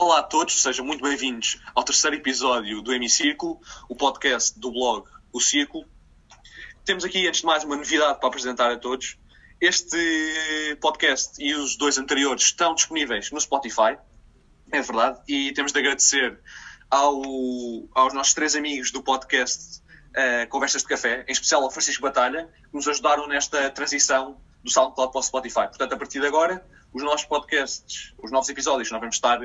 Olá a todos, sejam muito bem-vindos ao terceiro episódio do Hemicírculo, o podcast do blog O Círculo. Temos aqui, antes de mais, uma novidade para apresentar a todos. Este podcast e os dois anteriores estão disponíveis no Spotify, é verdade, e temos de agradecer ao, aos nossos três amigos do podcast uh, Conversas de Café, em especial ao Francisco Batalha, que nos ajudaram nesta transição do SoundCloud para o Spotify. Portanto, a partir de agora, os nossos podcasts, os novos episódios nós vamos estar,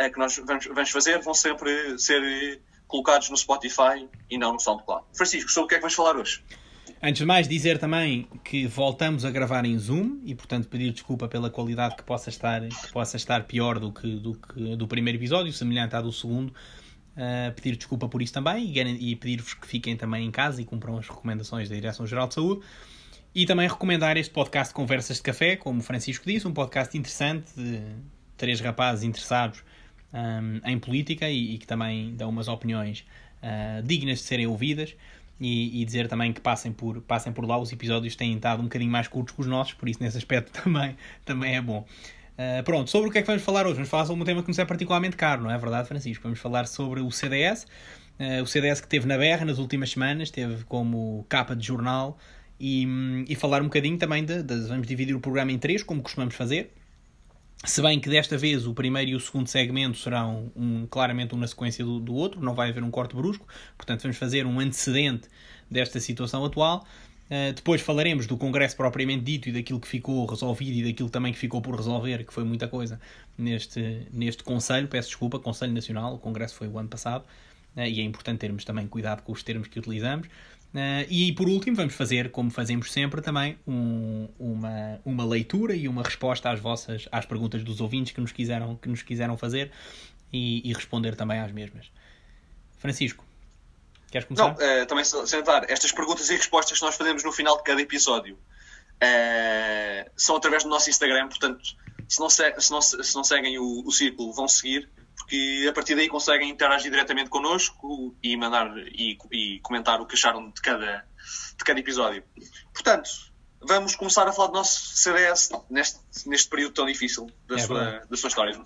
uh, que nós vamos, vamos fazer, vão sempre ser colocados no Spotify e não no SoundCloud. Francisco, sobre o que é que vamos falar hoje? Antes de mais, dizer também que voltamos a gravar em Zoom e, portanto, pedir desculpa pela qualidade que possa estar, que possa estar pior do que, do que do primeiro episódio, semelhante à do segundo. Uh, pedir desculpa por isso também e, e pedir-vos que fiquem também em casa e cumpram as recomendações da Direção-Geral de Saúde. E também recomendar este podcast Conversas de Café, como o Francisco disse, um podcast interessante de três rapazes interessados um, em política e, e, que também dão umas opiniões uh, dignas de serem ouvidas. E, e, dizer também que passem por, passem por lá, os episódios têm estado um bocadinho mais curtos que os nossos, por isso nesse aspecto também, também é bom. Uh, pronto, sobre o que é que vamos falar hoje? Vamos falar sobre um tema que nos é particularmente caro, não é verdade, Francisco? Vamos falar sobre o CDS, uh, o CDS que teve na berra nas últimas semanas, teve como capa de jornal, e, e falar um bocadinho também de, de, Vamos dividir o programa em três, como costumamos fazer. Se bem que desta vez o primeiro e o segundo segmento serão um, claramente um na sequência do, do, outro, não vai haver um corte brusco, portanto vamos fazer um antecedente desta situação atual. Uh, depois falaremos do Congresso propriamente dito e daquilo que ficou resolvido e daquilo também que ficou por resolver, que foi muita coisa neste, neste Conselho. Peço desculpa, Conselho Nacional, o Congresso foi o ano passado uh, e é importante termos também cuidado com os termos que utilizamos. Uh, e por último, vamos fazer, como fazemos sempre, também um, uma, uma leitura e uma resposta às vossas às perguntas dos ouvintes que nos quiseram, que nos quiseram fazer e, e responder também às mesmas. Francisco, queres começar? Não, uh, também sentar. Estas perguntas e respostas que nós fazemos no final de cada episódio uh, são através do nosso Instagram, portanto, se não, se, se não, se não seguem o, o círculo, vão seguir porque a partir daí conseguem interagir diretamente connosco e mandar e, e, comentar o que acharam de cada, de cada episódio. Portanto, vamos começar a falar do nosso CDS neste, neste período tão difícil da, é sua, da sua história.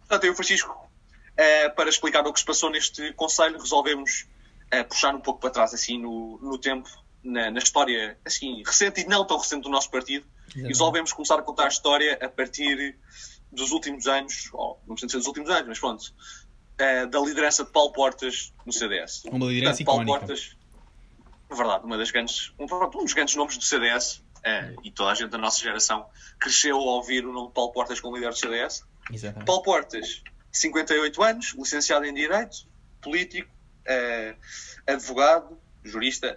Portanto, eu, e Francisco, eh, para explicar o que se passou neste Conselho, resolvemos eh, puxar um pouco para trás, assim, no, no tempo, na, na, história, assim, recente e não tão recente do nosso partido. E resolvemos começar a contar a história a partir dos últimos anos, ou não precisa ser dos últimos anos, mas pronto, uh, da liderança de Paulo Portas no CDS. Uma liderança Portanto, Paulo Portas, é verdade, uma das grandes, um, um dos grandes nomes do CDS, uh, eh, e toda a gente da nossa geração cresceu ao ouvir o nome de Paulo Portas como líder do CDS. Exatamente. Paulo Portas, 58 anos, licenciado em Direito, político, uh, advogado, jurista,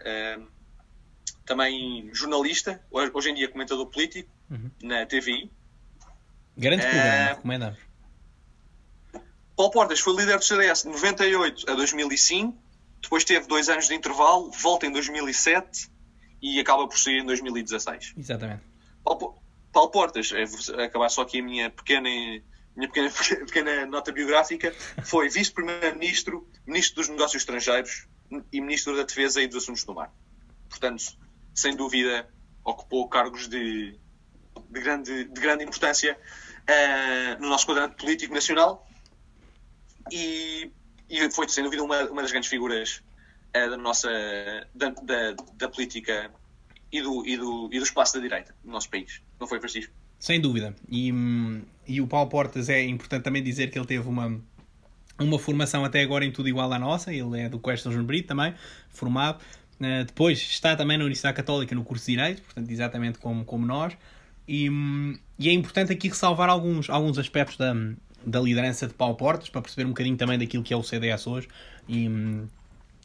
também jornalista, hoje em dia comentador político uhum. na TVI. Grande programa, é... recomendamos. Paulo Portas foi líder do CDS de 98 a 2005, depois teve dois anos de intervalo, volta em 2007 e acaba por sair em 2016. Exatamente. Paulo, Paulo Portas, é, acabar só aqui a minha pequena, minha pequena, pequena nota biográfica, foi vice-primeiro-ministro, ministro dos negócios estrangeiros e ministro da defesa e dos assuntos do mar. Portanto, sem dúvida, ocupou cargos de, de, grande, de grande importância uh, no nosso quadrante político nacional e, e, foi, sem dúvida, uma, uma das grandes figuras uh, da nossa da, da, da, política e do, e, do, e do espaço da direita no nosso país. Não foi, Francisco? Sem dúvida. E, e o Paulo Portas é importante também dizer que ele teve uma, uma formação até agora em tudo igual à nossa. Ele é do São Brito também, formado. Uh, depois está também na Universidade Católica no curso de Direito, portanto, exatamente como, como nós. E, e, é importante aqui ressalvar alguns, alguns aspectos da, da liderança de Paulo Portas para perceber um bocadinho também daquilo que é o CDS hoje e,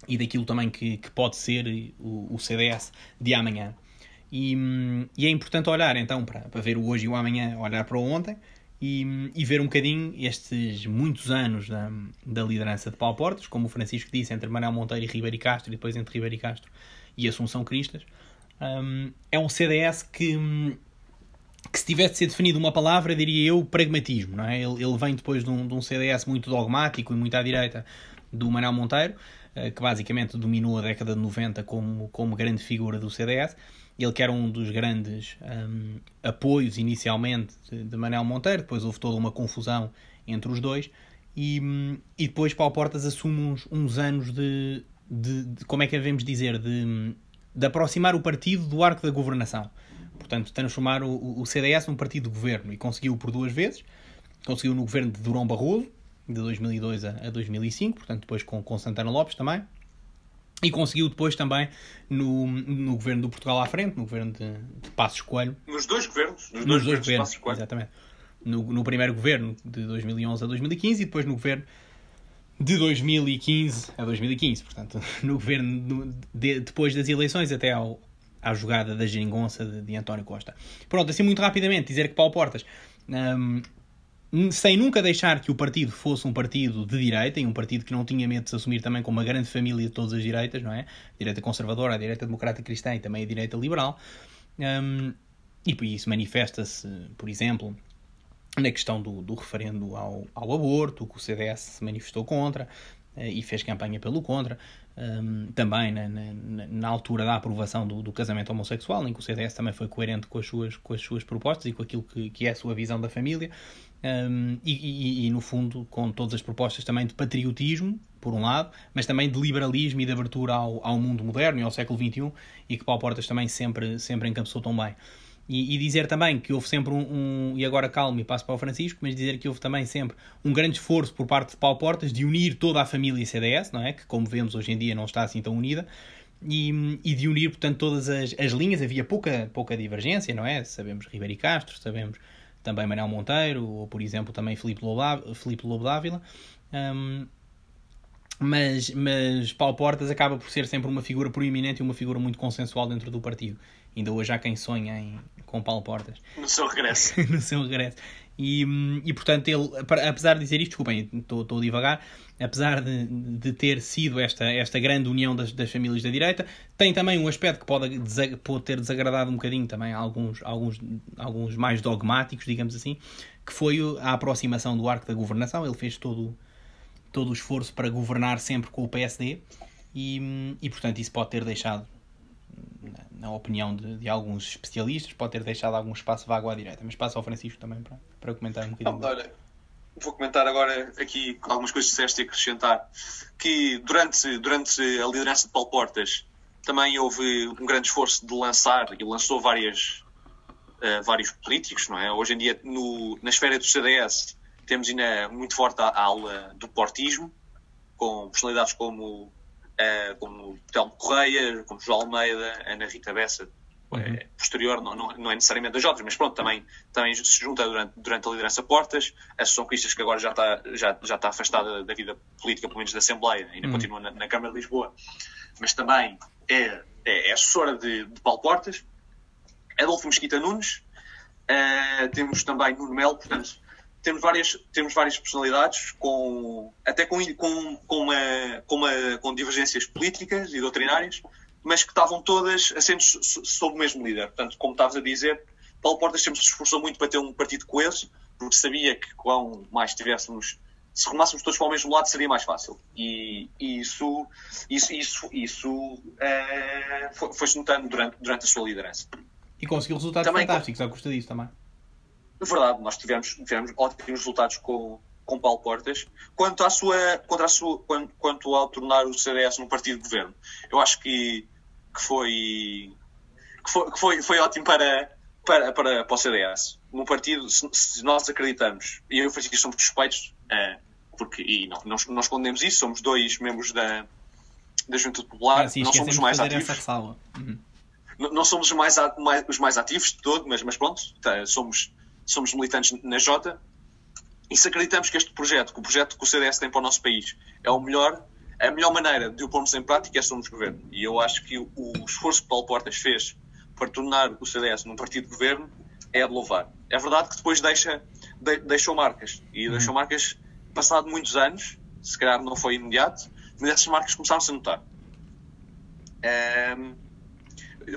e daquilo também que, que pode ser o, o CDS de amanhã. E, e, é importante olhar então para, para ver o hoje e o amanhã, olhar para o ontem e, e ver um bocadinho estes muitos anos da, da liderança de Paulo Portas, como o Francisco disse, entre Manuel Monteiro e Ribeiro Castro, e depois entre Ribeiro Castro e Assunção Cristas. Um, é um CDS que que se tivesse de ser definido uma palavra, diria eu, pragmatismo. Não é? ele, ele vem depois de um, de um CDS muito dogmático e muito à direita do Manuel Monteiro, eh, que basicamente dominou a década de 90 como, como grande figura do CDS. ele que era um dos grandes um, apoios inicialmente de, de Manel Monteiro, depois houve toda uma confusão entre os dois, e, e depois Paulo Portas assume uns, uns anos de, de, de, como é que devemos dizer, de, de aproximar o partido do arco da governação. Portanto, transformar o, o CDS num partido de governo, e conseguiu por duas vezes. Conseguiu no governo de Durão Barroso, de 2002 a, a 2005, portanto depois com, com Santana Lopes também. E conseguiu depois também no, no governo do Portugal à frente, no governo de, de Passos Coelho. Nos dois governos? Nos, nos dois, governos, governos exatamente. No, no primeiro governo de 2011 a 2015 e depois no governo de 2015 a 2015. Portanto, no governo de, depois das eleições até ao, à jogada da geringonça de, de António Costa. Pronto, assim muito rapidamente, dizer que Paulo Portas... Um, sem nunca deixar que o partido fosse um partido de direita e um partido que não tinha medo de se assumir também como uma grande família de todas as direitas, não é? A direita conservadora, a direita democrata cristã e também a direita liberal. Um, e isso manifesta-se, por exemplo, na questão do, do referendo ao, ao aborto, que o CDS se manifestou contra uh, e fez campanha pelo contra. Um, também na, na, na, altura da aprovação do, do, casamento homossexual, em que o CDS também foi coerente com as suas, com as suas propostas e com aquilo que, que é a sua visão da família um, e, e, e, no fundo, com todas as propostas também de patriotismo, por um lado, mas também de liberalismo e de abertura ao, ao mundo moderno e ao século XXI, e que Paulo Portas também sempre, sempre encabeçou tão bem. E, e, dizer também que houve sempre um, um, E agora calmo e passo para o Francisco, mas dizer que houve também sempre um grande esforço por parte de Paulo Portas de unir toda a família CDS, não é? Que, como vemos hoje em dia, não está assim tão unida. E, e de unir, portanto, todas as, as linhas. Havia pouca, pouca divergência, não é? Sabemos Ribeiro e Castro, sabemos também Manuel Monteiro, ou por exemplo também Filipe Lobo, Lobo Dávila. Um, mas, mas Paulo Portas acaba por ser sempre uma figura proeminente e uma figura muito consensual dentro do partido. Ainda hoje há quem sonha em, com Paulo Portas. No seu regresso. no seu regresso. E, e portanto, ele, apesar de dizer isto, desculpem, estou, a divagar, apesar de, de ter sido esta, esta grande união das, das famílias da direita, tem também um aspecto que pode, pode ter desagradado um bocadinho também alguns, alguns, alguns mais dogmáticos, digamos assim, que foi a aproximação do arco da governação. Ele fez todo, todo o esforço para governar sempre com o PSD e, e portanto, isso pode ter deixado na opinião de, de, alguns especialistas, pode ter deixado algum espaço vago à direita. Mas passo ao Francisco também para, para comentar um bocadinho. Não, olha, vou comentar agora aqui algumas coisas que disseste e acrescentar. Que durante, durante a liderança de Paulo Portas também houve um grande esforço de lançar e lançou várias, uh, vários políticos, não é? Hoje em dia, no, na esfera do CDS, temos ainda muito forte a, a aula do portismo, com personalidades como uh, como Telmo Correia, como João Almeida, Ana Rita Bessa, uhum. é, posterior, não, não, não, é necessariamente das outras, mas pronto, também, também se junta durante, durante a liderança Portas, a Associação Cristas, que agora já está, já, já está afastada da vida política, pelo menos da Assembleia, ainda uhum. continua na, na, Câmara de Lisboa, mas também é, é, é assessora de, de Paulo Portas, Adolfo Mesquita Nunes, uh, temos também Nuno Melo, portanto, temos várias, temos várias personalidades, com, até com, com, com, uma, com, uma, com divergências políticas e doutrinárias, mas que estavam todas assentos sob o mesmo líder. Portanto, como estavas a dizer, Paulo Portas sempre se esforçou muito para ter um partido coeso, porque sabia que quão mais tivéssemos, se rumássemos todos para o mesmo lado, seria mais fácil. E, e isso, isso, isso, isso é, foi-se notando durante, durante a sua liderança. E conseguiu resultados também, fantásticos à custa disso também. É verdade, nós tivemos, tivemos ótimos resultados com, com Paulo Portas. Quanto, à sua, quanto, à sua, quanto, quanto ao tornar o CDS um partido de governo, eu acho que, que, foi, que, foi, que foi, foi ótimo para, para, para, para o CDS. No partido, se, se nós acreditamos, e eu e o Francisco somos suspeitos, é, porque, e não, não, não escondemos isso, somos dois membros da, da Juventude Popular, ah, sim, não somos os mais ativos. Uhum. Não, não, somos os mais, mais, os mais ativos de todo, mas, mas pronto, tá, somos somos militantes na Jota, e se acreditamos que este projeto, que o projeto que o CDS tem para o nosso país, é o melhor, a melhor maneira de o pormos em prática é sermos governo. E eu acho que o esforço que Paulo Portas fez para tornar o CDS num partido de governo é de louvar. É verdade que depois deixa, de, deixou marcas. E uhum. deixou marcas passado muitos anos, se calhar não foi imediato, mas essas marcas começaram-se a notar. Um,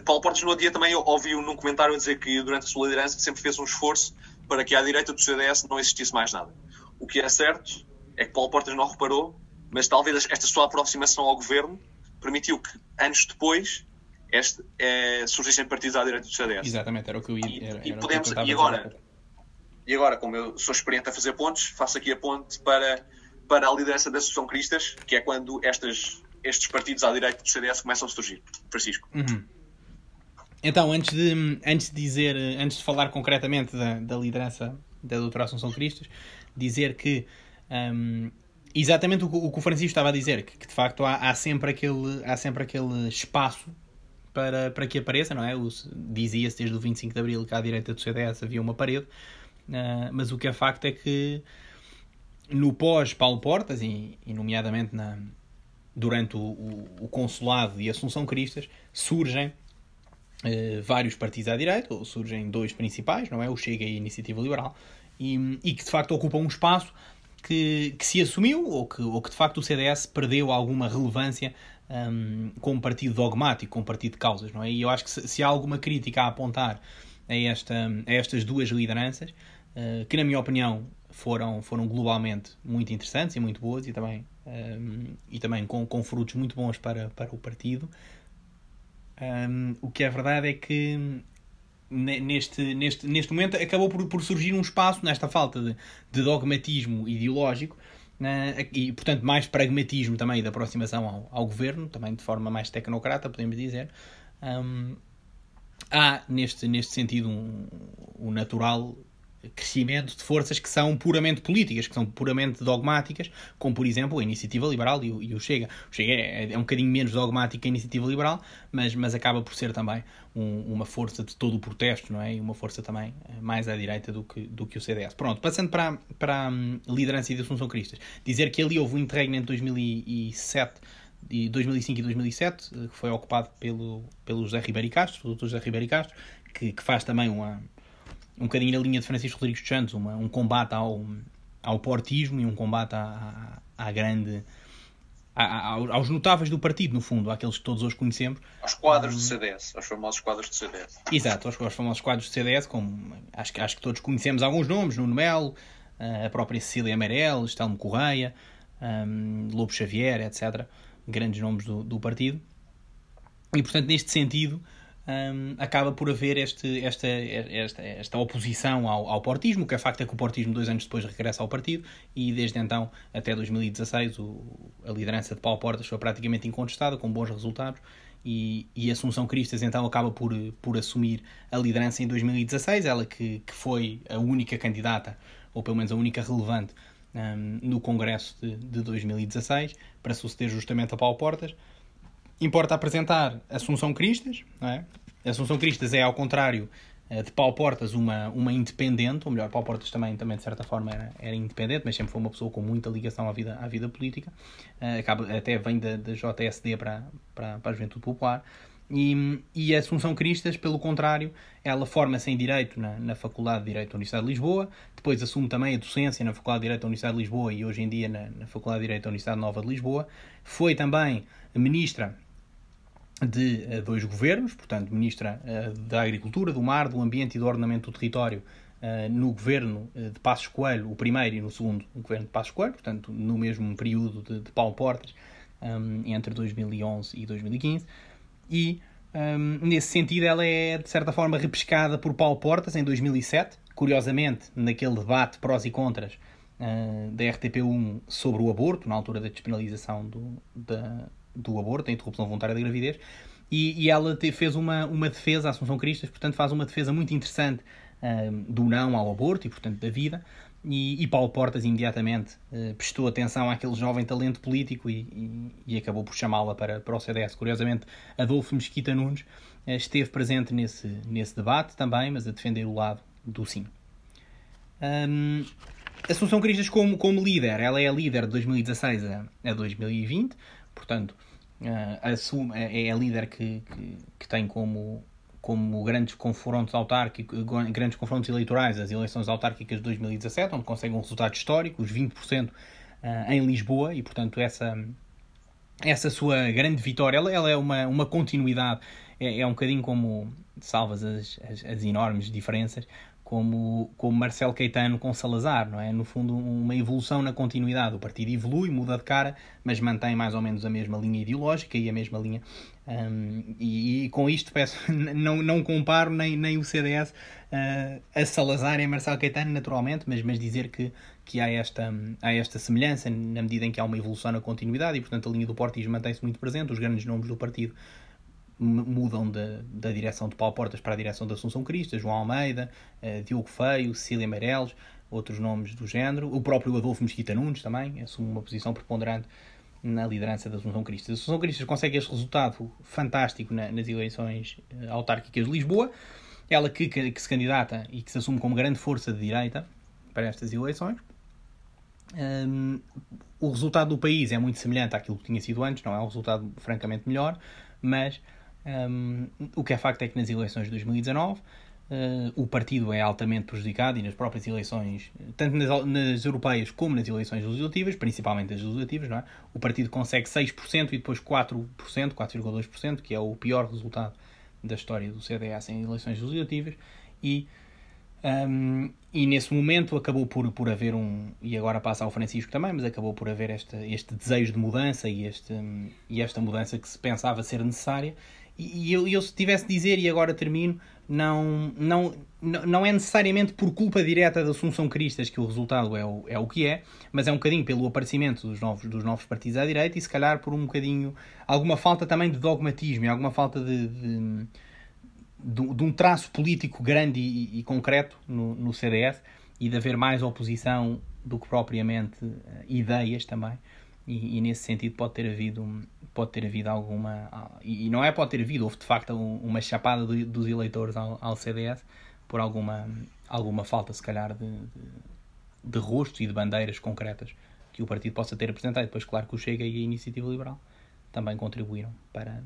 Paulo Portas no dia também ouviu num comentário dizer que durante a sua liderança sempre fez um esforço para que à direita do CDS não existisse mais nada. O que é certo é que Paulo Portas não reparou, mas talvez esta sua aproximação ao governo permitiu que, anos depois, este, é, surgissem partidos à direita do CDS. Exatamente, era o que eu ia era, e, era podemos, e agora, e agora, como eu sou experiente a fazer pontes, faço aqui a ponte para, para a liderança da Associação Cristas, que é quando estas, estes partidos à direita do CDS começam a surgir. Francisco. Uhum. Então, antes de, antes de dizer, antes de falar concretamente da, da liderança da doutora Assunção Cristas, dizer que um, exatamente o, o, que o Francisco estava a dizer, que, que de facto há, há, sempre aquele, há sempre aquele espaço para, para que apareça, não é? Dizia-se desde o 25 de Abril que à direita do CDS havia uma parede, uh, mas o que é facto é que no pós-Paulo Portas, e, e nomeadamente na, durante o, o, o, consulado e Assunção Cristas, surgem uh, vários partidos à direita, ou surgem dois principais, não é? O Chega e a Iniciativa Liberal, e, e que de facto ocupam um espaço que, que se assumiu, ou que, ou que de facto o CDS perdeu alguma relevância um, como partido dogmático, como partido de causas, não é? E eu acho que se, se há alguma crítica a apontar a, esta, a estas duas lideranças, uh, que na minha opinião foram, foram globalmente muito interessantes e muito boas e também, um, e também com, com frutos muito bons para, para o partido, um, o que é verdade é que neste, neste, neste momento acabou por, por surgir um espaço nesta falta de, de dogmatismo ideológico uh, e, portanto, mais pragmatismo também da aproximação ao, ao governo, também de forma mais tecnocrata, podemos dizer. Um, há, neste, neste sentido, um, um natural crescimento de forças que são puramente políticas, que são puramente dogmáticas, como por exemplo a Iniciativa Liberal e o, e o Chega. O Chega é, é, um bocadinho menos dogmático que a Iniciativa Liberal, mas, mas acaba por ser também um, uma força de todo o protesto, não é? E uma força também eh, mais à direita do que, do que o CDS. Pronto, passando para, para a hum, liderança e de Assunção Cristas. Dizer que ali houve um interregno entre 2007 e 2005 e 2007, eh, que foi ocupado pelo, pelo José Ribeiro Castro, o Dr. José Ribeiro Castro, que, que faz também uma, um bocadinho na linha de Francisco Rodrigues dos Santos, uma, um combate ao, ao portismo e um combate à, à, grande. À, aos notáveis do partido, no fundo, àqueles que todos hoje conhecemos. Aos quadros do CDS, aos famosos quadros do CDS. Exato, aos, aos famosos quadros do CDS, como acho, acho que todos conhecemos alguns nomes, Nuno Melo, a própria Cecília Amarelo, Estelmo Correia, um, Lobo Xavier, etc. Grandes nomes do, do partido. E, portanto, neste sentido, um, acaba por haver este, esta, esta, esta oposição ao, ao portismo, que é facto é que o portismo dois anos depois regressa ao partido e desde então até 2016 o, a liderança de Paulo Portas foi praticamente incontestada, com bons resultados e, e Assunção Cristas então acaba por, por assumir a liderança em 2016, ela que, que foi a única candidata, ou pelo menos a única relevante um, no Congresso de, de 2016, para suceder justamente a Paulo Portas. Importa apresentar Assunção Cristas, não é? Assunção Cristas é, ao contrário eh, de Paulo Portas, uma, uma independente, ou melhor, Paulo Portas também, também de certa forma era, era independente, mas sempre foi uma pessoa com muita ligação à vida, à vida política, uh, acaba, até vem da, da JSD para, para, para a Juventude Popular. E, e a Assunção Cristas, pelo contrário, ela forma-se em Direito na, na Faculdade de Direito da Universidade de Lisboa, depois assume também a docência na Faculdade de Direito da Universidade de Lisboa e hoje em dia na, na Faculdade de Direito da Universidade Nova de Lisboa. Foi também ministra de uh, dois governos, portanto, Ministra uh, da Agricultura, do Mar, do Ambiente e do Ordenamento do Território uh, no governo de Passos Coelho, o primeiro e no segundo, o governo de Passos Coelho, portanto, no mesmo período de, de Paulo Portas, um, entre 2011 e 2015. E, um, nesse sentido, ela é, de certa forma, repescada por Paulo Portas em 2007, curiosamente, naquele debate prós e contras da RTP1 sobre o aborto, na altura da despenalização do, da do aborto, da interrupção voluntária da gravidez, e, e ela te, fez uma, uma defesa, a Assunção Cristas, portanto, faz uma defesa muito interessante uh, do não ao aborto e, portanto, da vida. E, e Paulo Portas imediatamente uh, prestou atenção àquele jovem talento político e, e, e acabou por chamá-la para, para o CDS. Curiosamente, Adolfo Mesquita Nunes uh, esteve presente nesse, nesse debate também, mas a defender o lado do sim. Um, Assunção Cristas como, como líder, ela é a líder de 2016 a, a 2020, portanto, assume, é, é a líder que, que, que, tem como, como grandes confrontos autárquicos, grandes confrontos eleitorais as eleições autárquicas de 2017, onde consegue um resultado histórico, os 20% uh, em Lisboa, e portanto essa, essa sua grande vitória, ela, ela é uma, uma continuidade, é, é um bocadinho como, salvas as, as, as enormes diferenças, como, como Marcelo Caetano com Salazar, não é? No fundo, uma evolução na continuidade. O partido evolui, muda de cara, mas mantém mais ou menos a mesma linha ideológica e a mesma linha. Um, e, e, com isto peço, não, não comparo nem, nem o CDS uh, ah, a Salazar e a Marcelo Caetano, naturalmente, mas, mas dizer que, que há, esta, há esta semelhança na medida em que há uma evolução na continuidade e, portanto, a linha do Portismo mantém-se muito presente, os grandes nomes do partido mudam da, da direção de Paulo Portas para a direção da Assunção Crista, João Almeida, uh, Diogo Feio, Cecília Meirelles, outros nomes do género. O próprio Adolfo Mesquita Nunes também assume uma posição preponderante na liderança da Assunção Cristas. A Assunção Cristas consegue este resultado fantástico na, nas eleições uh, autárquicas de Lisboa. Ela que, que, que, se candidata e que se assume como grande força de direita para estas eleições. Um, o resultado do país é muito semelhante àquilo que tinha sido antes, não é um resultado francamente melhor, mas um, o que é facto é que nas eleições de 2019 uh, eh, o partido é altamente prejudicado e nas próprias eleições, tanto nas, nas, europeias como nas eleições legislativas, principalmente as legislativas, não é? o partido consegue 6% e depois 4%, 4,2%, que é o pior resultado da história do CDS em eleições legislativas, e, um, e nesse momento acabou por, por haver um, e agora passa ao Francisco também, mas acabou por haver este, este desejo de mudança e, este, e esta mudança que se pensava ser necessária e eu, eu se tivesse de dizer, e agora termino, não, não, não é necessariamente por culpa direta da Assunção Cristas que o resultado é o, é o que é, mas é um bocadinho pelo aparecimento dos novos, dos novos partidos à direita e se calhar por um bocadinho alguma falta também de dogmatismo e alguma falta de, de, de, de um traço político grande e, e concreto no, no, CDS e de haver mais oposição do que propriamente uh, ideias também. E, e, nesse sentido pode ter havido pode ter havido alguma. E não é pode ter havido, houve de facto uma chapada dos eleitores ao, ao CDS por alguma, alguma falta, se calhar, de, de, de rostos e de bandeiras concretas que o partido possa ter apresentado. Depois, claro, que o Chega e a Iniciativa Liberal também contribuíram para,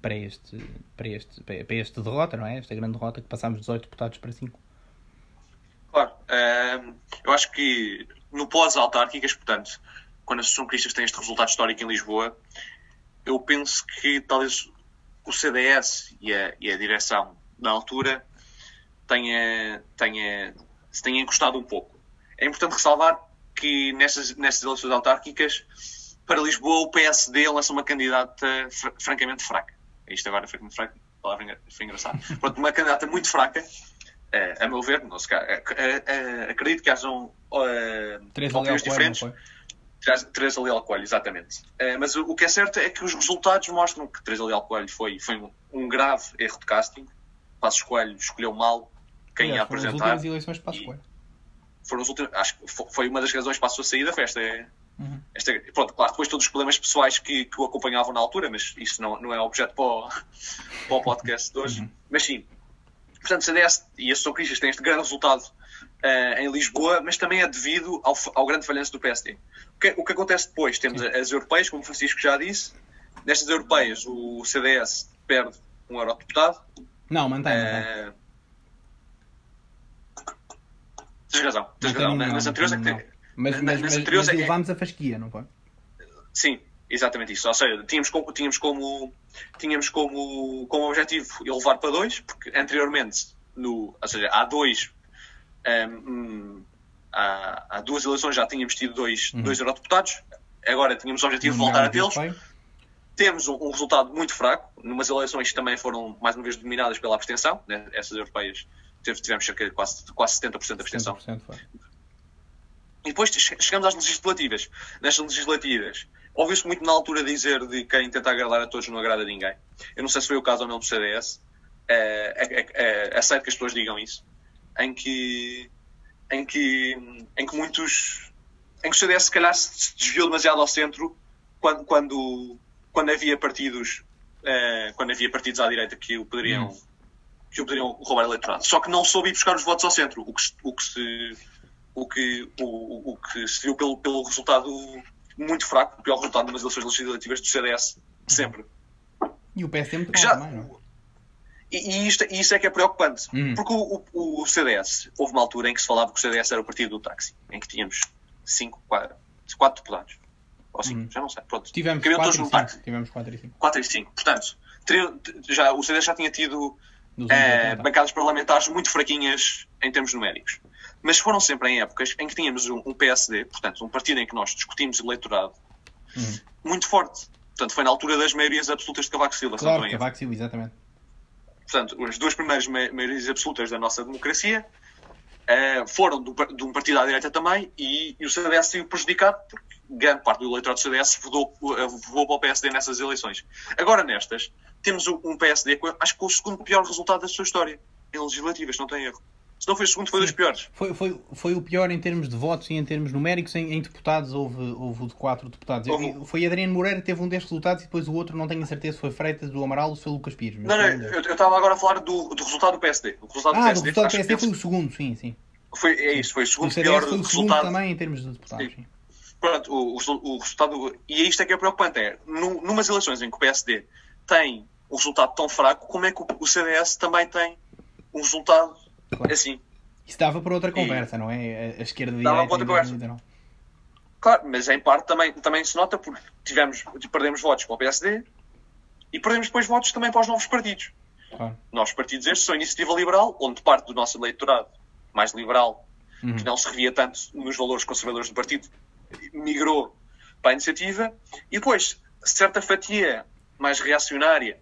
para, este, para, este, para este derrota, não é? Esta grande derrota que passámos 18 deputados para 5. Claro, ehm, eu acho que no pós-autárquicas, portanto, quando a Associação Cristas tem este resultado histórico em Lisboa, eu penso que talvez o CDS e a, e a direção na altura tenha, tenha, se tenha encostado um pouco. É importante ressalvar que nestas, nestas eleições autárquicas, para Lisboa, o PSD lança uma candidata fr francamente fraca. Isto agora, francamente fraca, a palavra foi engraçada. Pronto, uma candidata muito fraca, uh, a meu ver, não se, uh, uh, acredito que hajam uh, opiniões diferentes. Teresa Leal Coelho, exatamente. Uh, mas o, o, que é certo é que os resultados mostram que Teresa Leal Coelho foi, foi um, um, grave erro de casting. Passos Coelho escolheu mal quem ia apresentar. Foram as últimas eleições de Passos Coelho. Foram as últimas, acho que foi uma das razões para a sua saída. Foi esta, uhum. esta, pronto, claro, depois todos os problemas pessoais que, que o acompanhavam na altura, mas isso não, não é objeto para o, para o podcast de hoje. Uhum. Mas sim, portanto, CDS e a Associação Cristas têm este grande resultado uh, em Lisboa, mas também é devido ao, ao grande falhanço do PSD. O que, o que acontece depois? Temos Sim. as europeias, como o Francisco já disse. Nestas europeias, o CDS perde um eurodeputado. Não, mantém. Uh, Tens razão, tens razão. Não, nas anteriores é que. Mas, mas, nas anteriores mas é levámos a fasquia, não foi? Sim, exatamente isso. Ou seja, tínhamos como, tínhamos como, tínhamos como, como objetivo elevar para dois, porque anteriormente, no, ou seja, há dois um, há, há, duas eleições já tínhamos tido dois, uhum. dois eurodeputados, agora tínhamos o objetivo de voltar a tê-los. Temos um, um, resultado muito fraco, numas eleições que também foram, mais uma vez, dominadas pela abstenção, né? essas europeias tivemos cerca de quase, quase 70% de abstenção. 70% e depois chegamos às legislativas. Nestas legislativas, ouviu-se muito na altura dizer de quem tenta agradar a todos não agrada a ninguém. Eu não sei se foi o caso ou não do CDS. É, é, é, aceito que as pessoas digam isso em que, em que, em que muitos. em que o CDS se calhar se desviou demasiado ao centro quando, quando, quando havia partidos. Uh, quando havia partidos à direita que o poderiam. Hum. Que o poderiam roubar eleitorado. Só que não soube ir buscar os votos ao centro, o que, o que se. O que, o, o que se viu pelo, pelo resultado muito fraco, o pior resultado nas eleições legislativas do CDS sempre. E o PS muito já, também, não é? E, e, isto, isso é que é preocupante. Uhum. Porque o, o, o, CDS, houve uma altura em que se falava que o CDS era o partido do táxi, em que tínhamos 5, 4, 4 deputados. Ou 5, uhum. já não sei. Pronto. Tivemos 4 e 5. Tivemos 4 e 5. 4 e 5. Portanto, já, o CDS já tinha tido uh, bancadas parlamentares muito fraquinhas em termos numéricos. Mas foram sempre em épocas em que tínhamos um, um PSD, portanto, um partido em que nós discutimos eleitorado, uhum. muito forte. Portanto, foi na altura das maiorias absolutas de Cavaco Silva. Claro, Cavaco Silva, exatamente. Portanto, as duas primeiras maiorias absolutas da nossa democracia uh, foram do, de um partido à direita também e, e o CDS saiu prejudicado porque grande parte do eleitorado do CDS votou, votou para o PSD nessas eleições. Agora, nestas, temos um PSD, acho que com o segundo pior resultado da sua história, em legislativas, não tem erro. Se não foi o segundo, foi Sim. dos piores. Foi, foi, foi o pior em termos de votos e em termos numéricos. Em, em deputados, houve, houve de quatro deputados. Houve... Foi Adriano Moreira que teve um destes resultados e depois o outro, não tenho a certeza se foi Freitas, do Amaral ou se foi Lucas Pires. Não, não, eu estava agora a falar do, do resultado do PSD. O resultado ah, do PSD, do resultado do PSD foi o segundo, sim, sim. Foi, é isso, foi o segundo o pior foi o resultado. também em termos de deputados, sim. Pronto, o, o, o, resultado. E é isto é que é preocupante: é num, numas eleições em que o PSD tem um resultado tão fraco, como é que o, o CDS também tem um resultado claro. assim? Isso dava para outra conversa, e... não é? A esquerda e a direita. Dava para outra conversa. Claro, mas em parte também, também se nota porque tivemos, perdemos votos para o PSD e perdemos depois votos também para os novos partidos. Claro. Novos partidos estes são a Iniciativa Liberal, onde parte do nosso eleitorado mais liberal, uhum. que não se revia tanto nos valores conservadores do partido, migrou para a iniciativa, e depois certa fatia mais reacionária,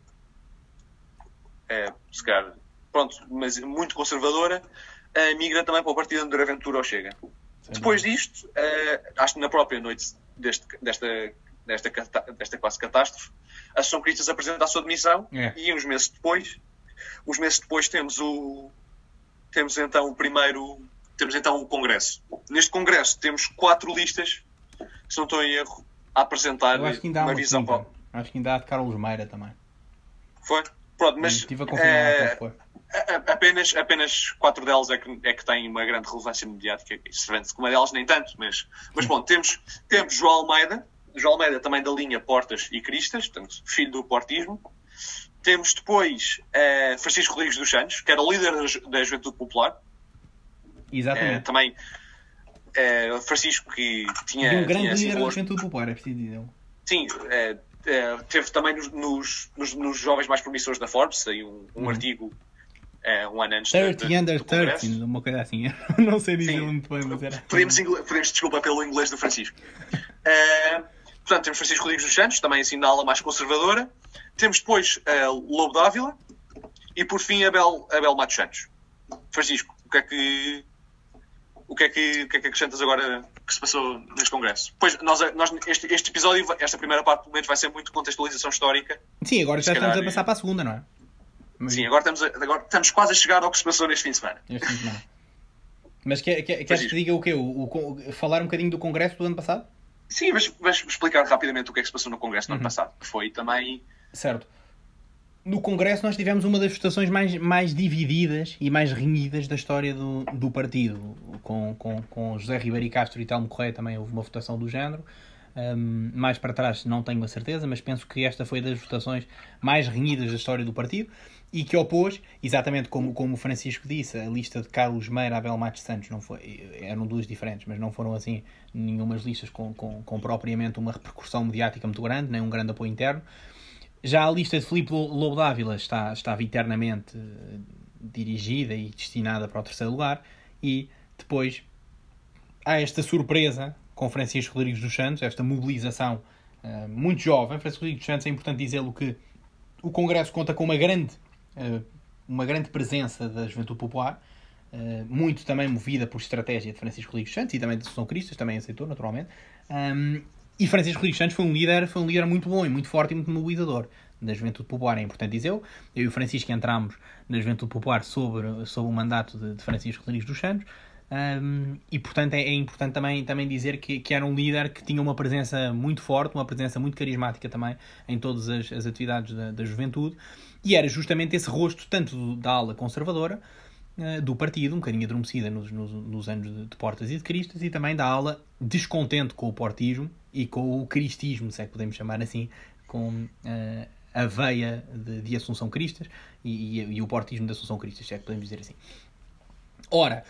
é, se calhar, pronto, mas muito conservadora, é, migra também para o partido André Ventura ou Chega. Sim. Depois disto, é, acho que na própria noite deste, desta, desta, desta quase catástrofe, a Associação Cristas apresenta a sua demissão é. e uns meses depois, uns meses depois temos o temos então o primeiro temos então o Congresso. Neste Congresso temos quatro listas, se não estou em erro, a apresentar uma, uma visão. Acho que ainda há de Carlos Meira também. Foi? Pronto, mas. Estive a confirmar é, foi. Apenas, apenas quatro delas é que, é que têm uma grande relevância mediática. Uma delas nem tanto, mas, mas bom, temos, temos João Almeida, João Almeida também da linha Portas e Cristas, portanto, filho do portismo. Temos depois uh, Francisco Rodrigues dos Santos, que era o líder da, da Juventude Popular, Exatamente. É, também é, Francisco, que tinha. E um grande tinha, líder da juventude popular, é preciso dizer. Sim, é, é, teve também nos, nos, nos, nos, jovens mais promissores da Forbes, saiu um, um uhum. artigo é, um ano antes 30 de, under 13, uma coisa assim. não sei dizer muito bem, mas era. Podemos, podemos desculpa pelo inglês do Francisco. Uh, portanto, temos Francisco Rodrigues dos Santos, também assim na ala mais conservadora. Temos depois uh, Lobo Dávila e por fim Abel, Abel Matos Santos. Francisco, o que é que o que é que, o que, é que acrescentas agora que se passou neste Congresso? Pois, nós, nós este, este, episódio, esta primeira parte, pelo menos, vai ser muito contextualização histórica. Sim, agora já estamos a passar para a segunda, não é? Mas... Sim, agora estamos, a, agora estamos quase a chegar ao que se passou neste fim de semana. Este fim de semana. Mas quer, quer, queres que te diga o quê? O, o, falar um bocadinho do Congresso do ano passado? Sim, mas, mas explicar rapidamente o que é que se passou no Congresso do uhum. ano passado, que foi também. Certo no Congresso nós tivemos uma das votações mais, mais divididas e mais renhidas da história do, do partido. Com, com, com José Ribeiro Castro e Telmo Correia também houve uma votação do género. Um, mais para trás não tenho a certeza, mas penso que esta foi das votações mais renhidas da história do partido e que opôs, exatamente como, como o Francisco disse, a lista de Carlos Meira, Abel Matos Santos não foi, eram duas diferentes, mas não foram assim nenhumas listas com, com, com propriamente uma repercussão mediática muito grande, nem um grande apoio interno. Já a lista de Filipe Lobo Dávila está, estava eternamente eh, dirigida e destinada para o terceiro lugar. E depois há esta surpresa com Francisco Rodrigues dos Santos, esta mobilização uh, muito jovem. Francisco Rodrigues dos Santos é importante dizê-lo que o Congresso conta com uma grande, uma grande presença da Juventude Popular, uh, muito também movida por estratégia de Francisco Rodrigues Santos e também de São Cristas, também aceitou, naturalmente. E Francisco Rodrigues Santos foi um líder, foi um líder muito bom e muito forte e muito mobilizador da Juventude Popular, é importante dizer. Eu e o Francisco entramos na Juventude Popular sobre, sobre o mandato de, de Francisco Rodrigues dos Santos. Um, e portanto é, é, importante também, também dizer que, que era um líder que tinha uma presença muito forte, uma presença muito carismática também em todas as, as atividades da, da juventude, e era justamente esse rosto, tanto da ala conservadora, uh, do partido, um bocadinho adormecida nos, nos, nos anos de, de, Portas e de Cristas, e também da ala descontente com o portismo e com o cristismo, se é que podemos chamar assim, com uh, a veia de, de Assunção Cristas e, e, e, o portismo de Assunção Cristas, se é que podemos dizer assim. Ora,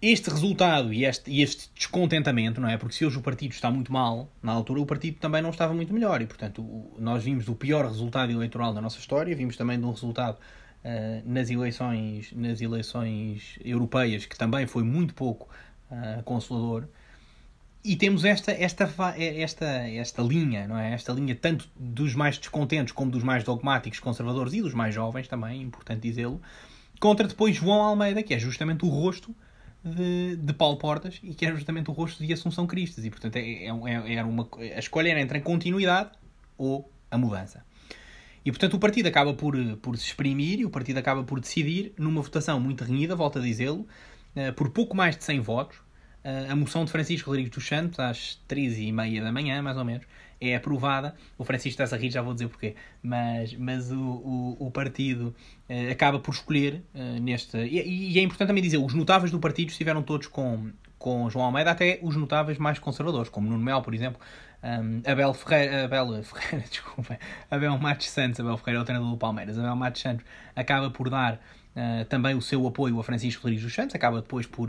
este resultado e este, este descontentamento, não é? Porque se hoje o partido está muito mal, na altura o partido também não estava muito melhor e, portanto, nós vimos do pior resultado eleitoral da nossa história, vimos também de um resultado uh, nas, eleições, nas eleições europeias, que também foi muito pouco uh, consolador. E temos esta, esta, esta, esta linha, não é? Esta linha tanto dos mais descontentes como dos mais dogmáticos, conservadores e dos mais jovens também, importante dizê-lo, contra depois João Almeida, que é justamente o rosto de, de Paulo Portas e que é justamente o rosto de Assunção Cristas. E, portanto, é, é, é, era uma, a escolha era entre a continuidade ou a mudança. E, portanto, o partido acaba por, por se exprimir e o partido acaba por decidir, numa votação muito renhida, volto a dizê-lo, uh, por pouco mais de 100 votos, uh, a moção de Francisco Rodrigues dos Santos, às 13h30 da manhã, mais ou menos, é aprovada. O Francisco está a rir, já vou dizer porquê. Mas, mas o, o, o partido uh, acaba por escolher uh, neste. E, e, é importante também dizer: os notáveis do partido estiveram todos com, com João Almeida, até os notáveis mais conservadores, como Nuno Mel, por exemplo. Um, Abel Ferreira, Abel Ferreira, desculpa, Abel Matos Santos, Abel Ferreira é o treinador do Palmeiras, Abel Matos Santos acaba por dar Uh, também o seu apoio a Francisco Rodrigues dos Santos, acaba depois por,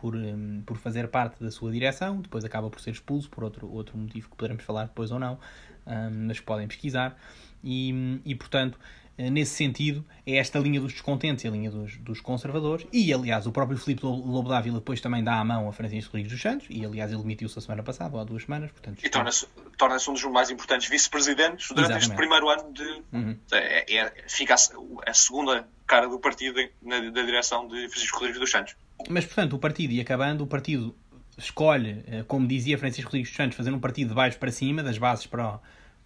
por, um, por fazer parte da sua direção, depois acaba por ser expulso por outro, outro motivo que poderemos falar depois ou não, um, mas podem pesquisar. E, e portanto, uh, nesse sentido, é esta linha dos descontentes e a linha dos, dos conservadores. E aliás, o próprio Filipe Lobo Dávila depois também dá a mão a Francisco Rodrigues dos Santos, e aliás, ele demitiu-se a semana passada, ou há duas semanas. Portanto, e torna-se torna um dos mais importantes vice-presidentes durante Exatamente. este primeiro ano de. Uhum. É, é, fica a, a segunda cara do partido na, da direção de Francisco Rodrigues dos Santos. Mas, portanto, o partido, e acabando, o partido escolhe, eh, como dizia Francisco Rodrigues dos Santos, fazer um partido de baixo para cima, das bases para,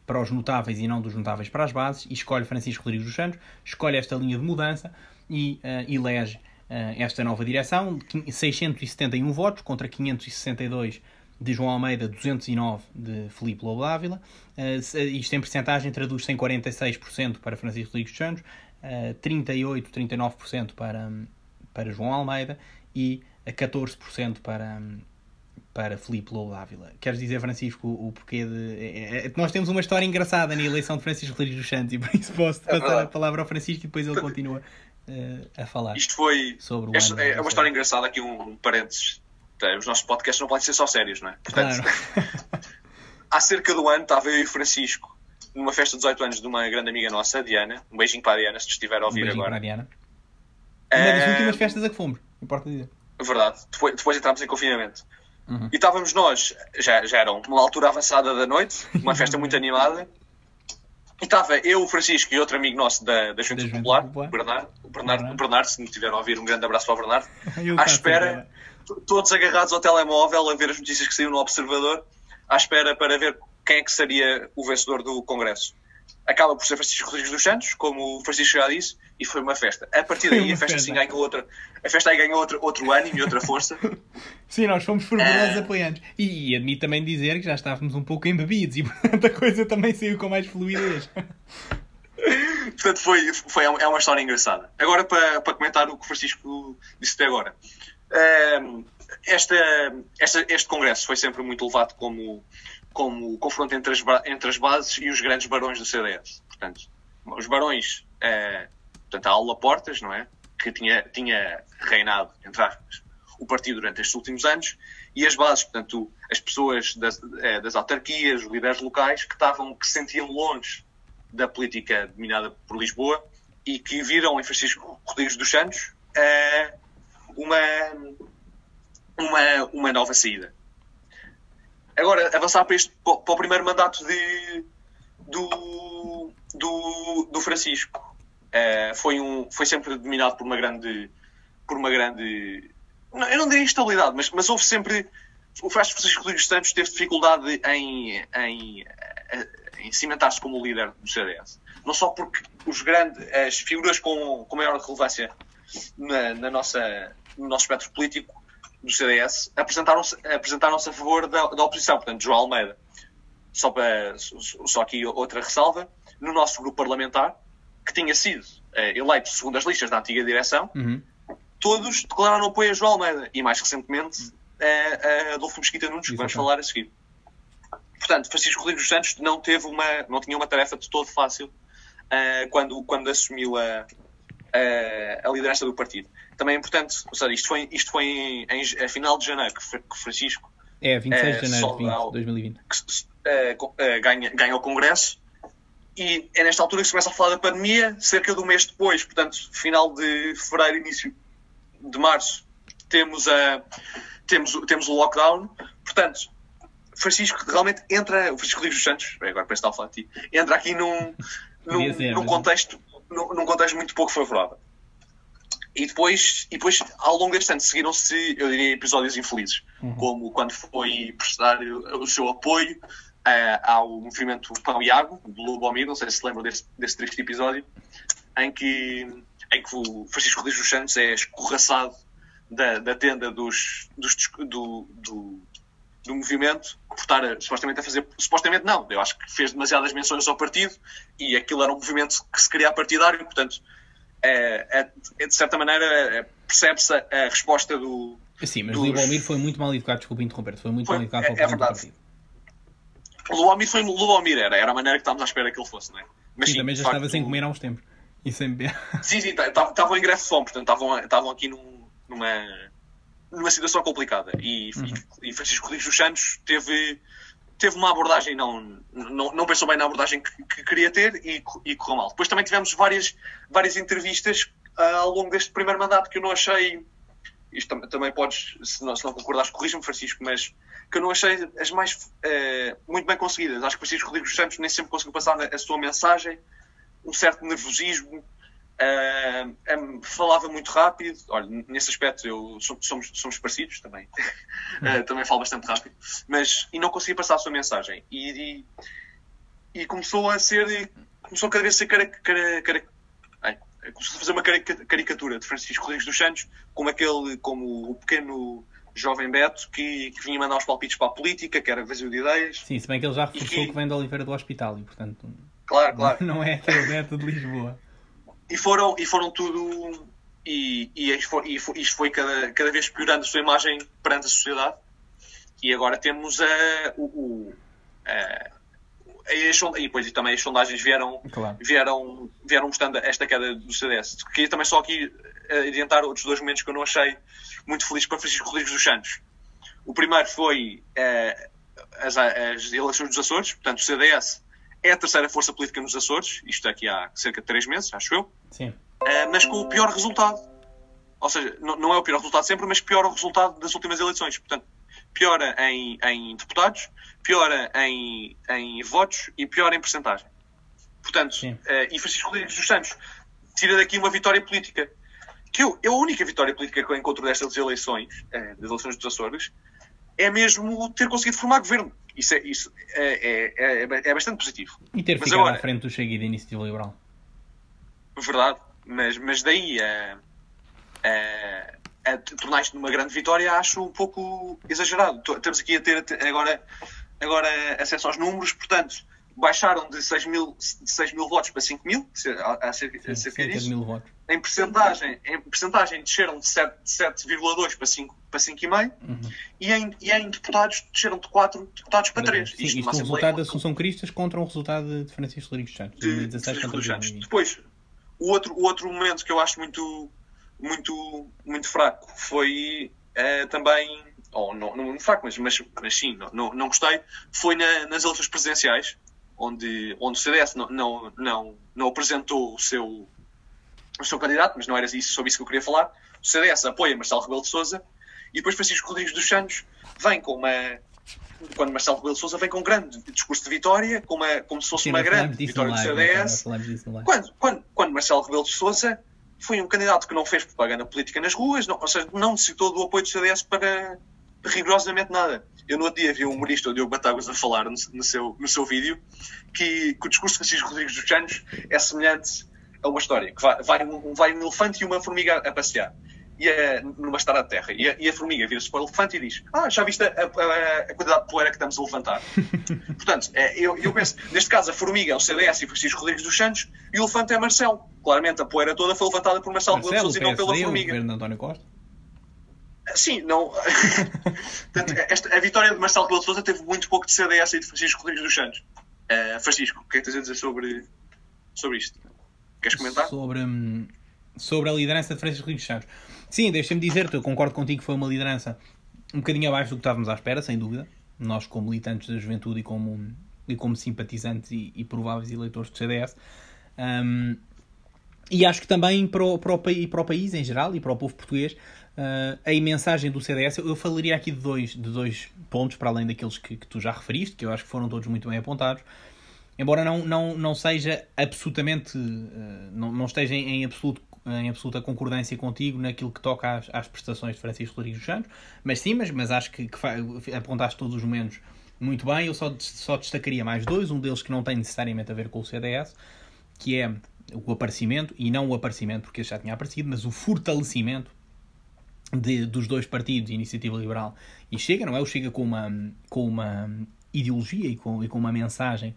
para os notáveis e não dos notáveis para as bases, e escolhe Francisco Rodrigues dos Santos, escolhe esta linha de mudança e uh, elege uh, esta nova direção, 671 votos contra 562 de João Almeida, 209 de Filipe Lobo Dávila. Uh, isto em percentagem traduz-se em 46% para Francisco Rodrigues dos Santos, 38, 39% para, para João Almeida e a 14% para, para Filipe Lobo Dávila. Queres dizer, Francisco, o, o porquê de. É, é, nós temos uma história engraçada na eleição de Francisco Rodrigues dos Santos e por isso posso é passar a palavra ao Francisco e depois ele continua uh, a falar. Isto foi. Sobre o esta, é uma história engraçada, aqui um, um parênteses. Os nossos podcasts não podem ser só sérios, não é? Portanto, claro. há cerca do ano estava eu e o Francisco numa festa de 18 anos de uma grande amiga nossa, a Diana. Um beijinho para a Diana, se estiver a ouvir um agora. Para a Diana. Uma das últimas festas a que fomos, importa dizer. Verdade. Depois, depois entramos em confinamento. Uhum. E estávamos nós, já, já era uma altura avançada da noite, uma festa muito animada. E estava eu, o Francisco e outro amigo nosso da, da Junta Popular, Popular, Bernardo, o Bernardo, o Bernardo, se me estiver a ouvir, um grande abraço para o Bernardo, à espera, todos agarrados ao telemóvel a ver as notícias que saíram no Observador, à espera para ver quem é que seria o vencedor do Congresso. Acaba por ser Francisco Rodrigues dos Santos, como o Francisco já disse, e foi uma festa. A partir daí a festa assim ganhou outra, a festa aí ganhou outro, outro ânimo e outra força. Sim, nós fomos fervorosos uh... apoiantes. E, e admito também dizer que já estávamos um pouco embebidos e portanto a coisa também saiu com mais fluidez. portanto, foi, foi, é uma história engraçada. Agora, para, para comentar o que o Francisco disse até agora. Uh, esta, esta, este congresso foi sempre muito levado como como o confronto entre as, entre as bases e os grandes barões do CDS. Portanto, os barões, é, portanto, a Aula Portas, não é? Que tinha, tinha reinado, entre aspas, o partido durante estes últimos anos, e as bases, portanto, as pessoas das, é, das autarquias, os líderes locais, que estavam, que se sentiam longe da política dominada por Lisboa e que viram em Francisco Rodrigues dos Santos é, uma, uma, uma nova saída. Agora, avançar para, este, para o primeiro mandato de, do, do, do Francisco. Uh, foi, um, foi sempre dominado por uma grande. Por uma grande. Não, eu não diria instabilidade, mas, mas houve sempre. O Francisco Rodrigues Santos teve dificuldade em, em, em cimentar-se como líder do CDS. Não só porque os grandes, as figuras com, com maior relevância na, na nossa, no nosso espectro político do CDS apresentaram-se apresentaram a favor da, da, oposição, portanto, João Almeida. Só, para, só aqui outra ressalva, no nosso grupo parlamentar, que tinha sido eh, eleito segundo as listas da antiga direção, uhum. todos declararam apoio a João Almeida. E mais recentemente, a, a Adolfo Mesquita Nunes, que vamos falar a seguir. Portanto, Francisco Rodrigues dos Santos não, teve uma, não tinha uma tarefa de todo fácil uh, quando, quando assumiu a, a, a liderança do partido também é importante, ou seja, isto foi, isto foi em, em, a final de janeiro que, que Francisco. É, 26 de eh, janeiro de 2020. Que, uh, uh, ganha, ganha o Congresso e é nesta altura que se começa a falar da pandemia, cerca de um mês depois, portanto, final de fevereiro, início de março, temos, a, temos, temos o lockdown. Portanto, Francisco realmente entra, o Francisco Rodrigues dos Santos, agora parece que está a falar de ti, entra aqui num, num, num contexto, num, num, contexto muito pouco favorável. E depois, e depois ao longo deste ano, seguiram-se, eu diria, episódios infelizes, uhum. como quando foi prestar o seu apoio uh, ao movimento Pão Iago, do Lubomir, não sei se se lembram desse, desse triste episódio, em que, em que o Francisco Rodrigues dos Santos é escorraçado da, da tenda dos, dos do, do, do, movimento por estar a, supostamente a fazer. Supostamente não, eu acho que fez demasiadas menções ao partido e aquilo era um movimento que se queria partidário, portanto, é, é, é de certa maneira, é, percebe-se a, a, resposta do. Sim, mas dos... Lubomir foi muito mal educado, desculpa interromper, foi muito foi, mal educado é, é verdade. Lubomir foi Lubomir, era, era a maneira que estávamos à espera que ele fosse, não é? Mas, sim, sim, também já estava sem comer há uns tempos. E sem Sim, sim, estavam em greve de fome, portanto estavam, estavam aqui num, numa, numa situação complicada. E, uhum. e, e Francisco Rodrigues dos Santos teve, teve uma abordagem, não, não, não pensou bem na abordagem que, que queria ter e, e correu mal. Depois também tivemos várias, várias entrevistas uh, ao longo deste primeiro mandato que eu não achei. Isto também, também podes, se não, se não concordares, corrija-me, Francisco, mas que eu não achei as mais uh, muito bem conseguidas. Acho que Francisco Rodrigues Santos nem sempre conseguiu passar a sua mensagem, um certo nervosismo, uh, um, falava muito rápido. Olha, nesse aspecto eu somos, somos parecidos também. uh, também falo bastante rápido, mas e não conseguia passar a sua mensagem. E, e, e começou a ser, começou cada vez a ser cara, cara, cara, começou a fazer uma caricatura de Francisco Rodrigues dos Santos como aquele, como o pequeno jovem Beto que, que, vinha mandar os palpites para a política, que era vazio de ideias. Sim, se bem que ele já reforçou que... que... vem da Oliveira do Hospital e, portanto, claro, claro. não é aquele Beto de Lisboa. E foram, e foram tudo. E, e, isto foi cada, cada vez piorando a sua imagem perante a sociedade. E agora temos a, o, a, a, e depois também as sondagens vieram, claro. vieram, vieram mostrando esta queda do CDS. Queria também só aqui adiantar outros dois momentos que eu não achei muito feliz para Francisco Rodrigues dos Santos. O primeiro foi uh, as, as, eleições dos Açores, portanto, o CDS é a terceira força política nos Açores, isto aqui há cerca de três meses, acho eu, Sim. Uh, mas com o pior resultado. Ou seja, não, não é o pior resultado sempre, mas pior o resultado das últimas eleições. Portanto, piora em, em deputados, piora em, em votos e piora em percentagem. Portanto, uh, e Francisco Rodrigues dos Santos tira daqui uma vitória política que eu, eu, a única vitória política que eu encontro destas eleições, é, das eleições dos Açores, é mesmo ter conseguido formar governo. Isso é, isso é, é, é, é bastante positivo. E ter mas ficado agora, à frente do Chega e da Iniciativa Liberal. Verdade, mas, mas daí a, a, a tornar isto numa grande vitória acho um pouco exagerado. Estamos aqui a ter agora, agora acesso aos números, portanto, baixaram de 6 mil, de 6 mil votos para 5 mil, há cerca, a cerca disso. Mil votos. Em percentagem, em percentagem desceram de 7,2 para 5 para 5,5 uhum. e, em, e em deputados desceram de 4 deputados para 3. Sim, isto, isto é um resultado da Assunção Cristas contra um resultado de Francisco Rodrigues Santos. De, 2016 contra Santos. Depois, o outro, o outro momento que eu acho muito, muito, muito fraco foi uh, também, ou não, não fraco, mas, mas, mas sim, não, não, não gostei, foi na, nas eleições presidenciais onde, onde o CDS não, não, não, não apresentou o seu, o seu candidato, mas não era isso, sobre isso que eu queria falar. O CDS apoia Marcelo Rebelo de Souza e depois Francisco Rodrigues dos Santos vem com uma. Quando Marcelo Rebelo de Souza vem com um grande discurso de vitória, com uma, como se fosse Sim, uma grande vitória do CDS. Quando, quando, quando Marcelo Rebelo de Souza foi um candidato que não fez propaganda política nas ruas, não, ou seja, não necessitou do apoio do CDS para rigorosamente nada. Eu no outro dia vi um humorista, o Diogo Batagas, a falar no, no, seu, no seu vídeo que, que o discurso de Francisco Rodrigues dos Santos é semelhante a uma história, que vai, vai, um, vai um elefante e uma formiga a passear. E a, numa estrada de terra. E a, e a formiga vira-se para o elefante e diz: Ah, já viste a, a, a, quantidade de poeira que estamos a levantar? Portanto, é, eu, eu penso, neste caso, a formiga é o CDS e Francisco Rodrigues dos Santos e o elefante é Marcelo. Claramente, a poeira toda foi levantada por Marcelo, Marcelo e não pela formiga. O António Costa? Sim, não. esta, a vitória de Marcelo Rebelo de Sousa teve muito pouco de CDS e de Francisco Rodrigues dos Santos. Uh, Francisco, o que é que tens a dizer sobre, sobre isto? Queres comentar? Sobre, hum, sobre a liderança de Francisco Rodrigues Santos. Sim, deixa-me dizer-te, eu concordo contigo que foi uma liderança um bocadinho abaixo do que estávamos à espera, sem dúvida. Nós, como militantes da juventude e como, e como simpatizantes e, e prováveis eleitores do CDS. Um, e acho que também para o, para, o, para o país em geral e para o povo português, uh, a mensagem do CDS, eu falaria aqui de dois, de dois pontos, para além daqueles que, que tu já referiste, que eu acho que foram todos muito bem apontados. Embora não, não, não seja absolutamente, uh, não, não esteja em, em, absoluto, em absoluta concordância contigo naquilo que toca às, às prestações de Francisco Rodrigues dos Santos, mas sim, mas, mas acho que, que apontaste todos os momentos muito bem, eu só, só destacaria mais dois, um deles que não tem necessariamente a ver com o CDS, que é o aparecimento, e não o aparecimento porque já tinha aparecido, mas o fortalecimento de, dos dois partidos, Iniciativa Liberal e Chega, não é? O Chega com uma, com uma ideologia e com, e com uma mensagem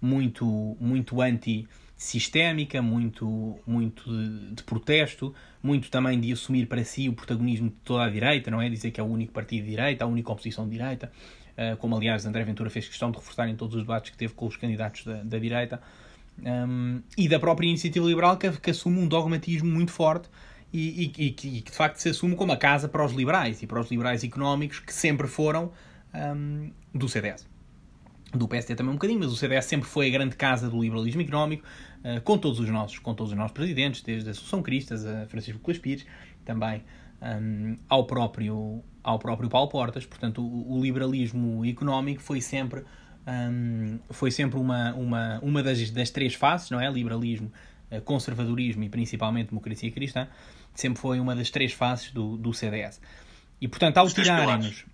muito, muito anti-sistémica, muito, muito de, de, protesto, muito também de assumir para si o protagonismo de toda a direita, não é? Dizer que é o único partido de direita, a única oposição de direita, uh, como aliás André Ventura fez questão de reforçar em todos os debates que teve com os candidatos da, da direita, um, e da própria iniciativa liberal que, que assume um dogmatismo muito forte e, e, que de facto se assume como a casa para os liberais e para os liberais económicos que sempre foram um, do CDS do PSD também um bocadinho, mas o CDS sempre foi a grande casa do liberalismo económico, uh, com todos os nossos, com todos os nossos presidentes, desde a Assunção Cristas, a Francisco Pires, também um, ao próprio ao próprio Paulo Portas. Portanto, o, o liberalismo económico foi sempre um, foi sempre uma uma uma das, das três faces, não é? Liberalismo, eh, conservadorismo e principalmente democracia cristã, sempre foi uma das três faces do, do CDS. E portanto, ao tirarem-nos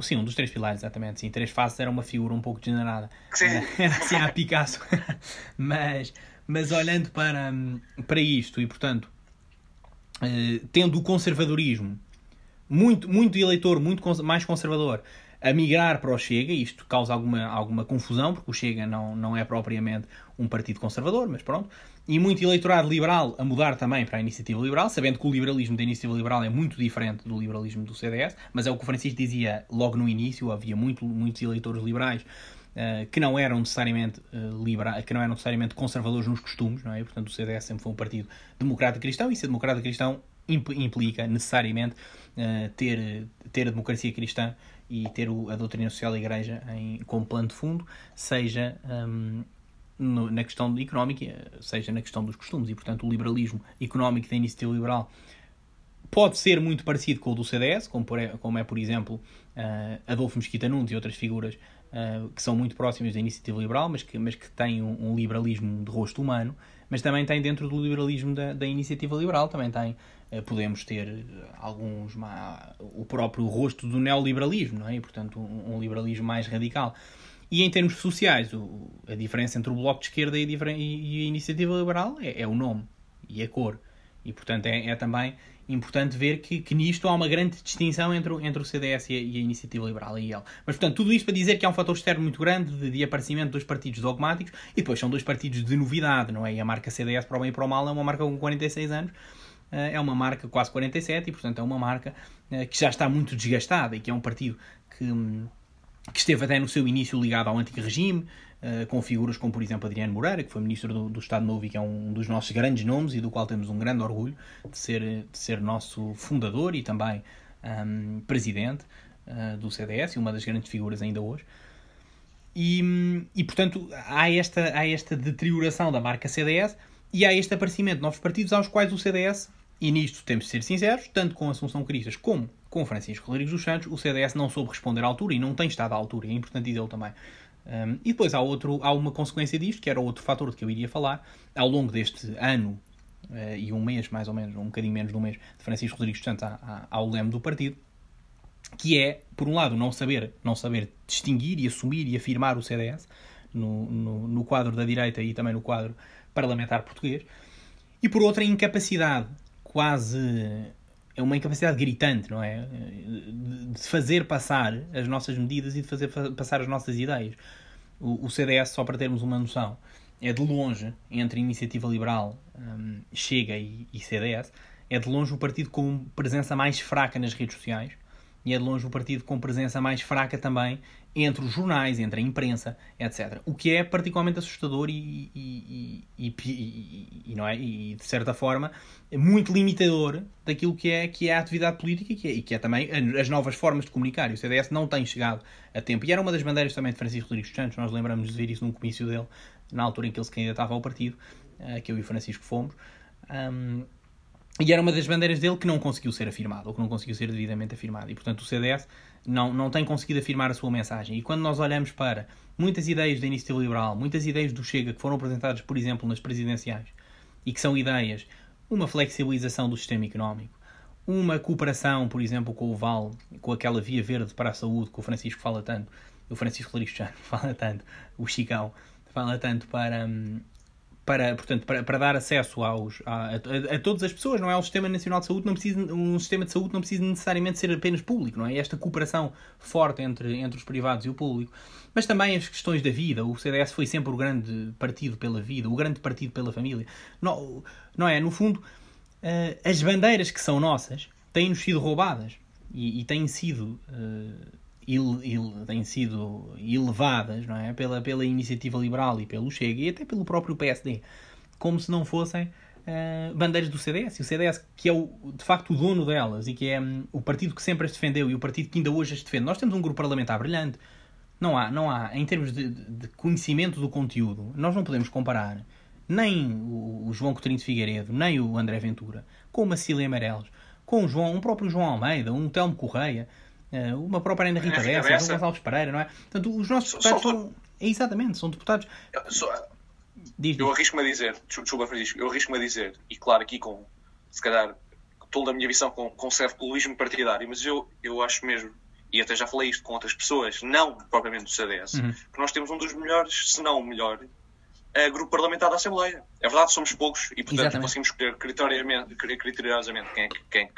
Sim, um dos três pilares, exatamente. Sim, três faces era uma figura um pouco degenerada. Sim. Era assim a Picasso. mas, mas olhando para, para isto e, portanto, eh, tendo o conservadorismo muito, muito eleitor, muito mais conservador, a migrar para o Chega, isto causa alguma, alguma confusão, porque o Chega não, não é propriamente um partido conservador, mas pronto, e muito eleitorado liberal a mudar também para a iniciativa liberal, sabendo que o liberalismo da iniciativa liberal é muito diferente do liberalismo do CDS, mas é o que o Francisco dizia logo no início, havia muito, muitos eleitores liberais uh, que não eram necessariamente uh, que não eram necessariamente conservadores nos costumes, não é? Portanto, o CDS sempre foi um partido democrata cristão e ser democrata cristão implica necessariamente uh, ter, ter a democracia cristã e ter o, a doutrina social da Igreja em, como plano de fundo, seja um, no, na questão económica, seja na questão dos costumes. E, portanto, o liberalismo económico da iniciativa liberal pode ser muito parecido com o do CDS, como, por, como é, por exemplo, uh, Adolfo Mesquita Nunes e outras figuras uh, que são muito próximas da iniciativa liberal, mas que, mas que têm um, um, liberalismo de rosto humano, mas também tem dentro do liberalismo da, da iniciativa liberal, também tem eh, podemos ter alguns o próprio rosto do neoliberalismo, não é? E, portanto, um, um liberalismo mais radical. E em termos sociais, o, a diferença entre o Bloco de Esquerda e, e a Iniciativa Liberal é, é, o nome e a cor. E, portanto, é, é também importante ver que, que, nisto há uma grande distinção entre, entre o CDS e a, e a Iniciativa Liberal, a IL. Mas, portanto, tudo isto para dizer que há um fator externo muito grande de, de aparecimento dos partidos dogmáticos e depois são dois partidos de novidade, não é? E a marca CDS, para o bem e para o mal, é uma marca com 46 anos eh, é uma marca quase 47 e, portanto, é uma marca eh, que já está muito desgastada e que é um partido que, hum, que esteve até no seu início ligado ao antigo regime, eh, com figuras como, por exemplo, Adriano Moreira, que foi ministro do, do, Estado Novo e que é um dos nossos grandes nomes e do qual temos um grande orgulho de ser, de ser nosso fundador e também um, presidente uh, do CDS e uma das grandes figuras ainda hoje. E, e portanto, há esta, há esta deterioração da marca CDS e há este aparecimento de novos partidos aos quais o CDS e nisto temos de ser sinceros, tanto com Assunção Cristas como com Francisco Rodrigues dos Santos, o CDS não soube responder à altura e não tem estado à altura, é importante dizer também. Um, e depois há, outro, há uma consequência disto, que era outro fator de que eu iria falar, ao longo deste ano uh, e um mês, mais ou menos, um bocadinho menos de um mês, de Francisco Rodrigues dos Santos ao leme do partido, que é, por um lado, não saber, não saber distinguir e assumir e afirmar o CDS no, no, no quadro da direita e também no quadro parlamentar português, e por outra, a incapacidade quase é uma incapacidade gritante, não é? De fazer passar as nossas medidas e de fazer passar as nossas ideias. O, CDS, só para termos uma noção, é de longe, entre Iniciativa Liberal, um, Chega e, e, CDS, é de longe o partido com presença mais fraca nas redes sociais e é de longe o partido com presença mais fraca também entre os jornais, entre a imprensa, etc. O que é particularmente assustador e, e, e, e, não é? e de certa forma, muito limitador daquilo que é, que é a atividade política e que é, e que é também as novas formas de comunicar. E o CDS não tem chegado a tempo. E era uma das bandeiras também de Francisco Rodrigues Santos, nós lembramos de ver isso num comício dele, na altura em que ele se candidatava ao partido, eh, que eu e Francisco fomos. Um, e era uma das bandeiras dele que não conseguiu ser afirmada, ou que não conseguiu ser devidamente afirmada. E, portanto, o CDS não, não tem conseguido afirmar a sua mensagem. E quando nós olhamos para muitas ideias da iniciativa liberal, muitas ideias do Chega que foram apresentadas, por exemplo, nas presidenciais, e que são ideias, uma flexibilização do sistema económico, uma cooperação, por exemplo, com o VAL, com aquela via verde para a saúde que o Francisco fala tanto, o Francisco Larixo fala tanto, o Chicão fala tanto para, hum, para, portanto, para, para dar acesso aos, a, a, a, todas as pessoas, não é? O Sistema Nacional de Saúde não precisa, um sistema de saúde não precisa necessariamente ser apenas público, não é? Esta cooperação forte entre, entre os privados e o público. Mas também as questões da vida. O CDS foi sempre o grande partido pela vida, o grande partido pela família. Não, não é? No fundo, uh, as bandeiras que são nossas têm-nos sido roubadas e, e têm sido... Il, il, têm sido elevadas não é? pela, pela iniciativa liberal e pelo Chega e até pelo próprio PSD, como se não fossem uh, bandeiras do CDS. E o CDS, que é o, de facto o dono delas e que é um, o partido que sempre as defendeu e o partido que ainda hoje as defende. Nós temos um grupo parlamentar brilhante. Não há, não há em termos de, de conhecimento do conteúdo, nós não podemos comparar nem o, João Coutinho de Figueiredo, nem o André Ventura, com uma Cília Amarelos, com o João, um próprio João Almeida, um Telmo Correia, uma própria ainda Rita é, Bessa, João Gonçalves Pereira, não é? Portanto, os nossos deputados são... Exatamente, são deputados... Só... diz, eu arrisco-me a dizer, desculpa Francisco, eu arrisco-me a dizer, e claro aqui com, se calhar, toda a minha visão com, com partidário, mas eu, eu acho mesmo, e até já falei isto com outras pessoas, não propriamente do CDS, uhum. que nós temos um dos melhores, se não o melhor, uh, grupo parlamentar da Assembleia. É verdade, somos poucos e, portanto, Exatamente. conseguimos escolher criteriosamente, criteriosamente quem, é que, quem,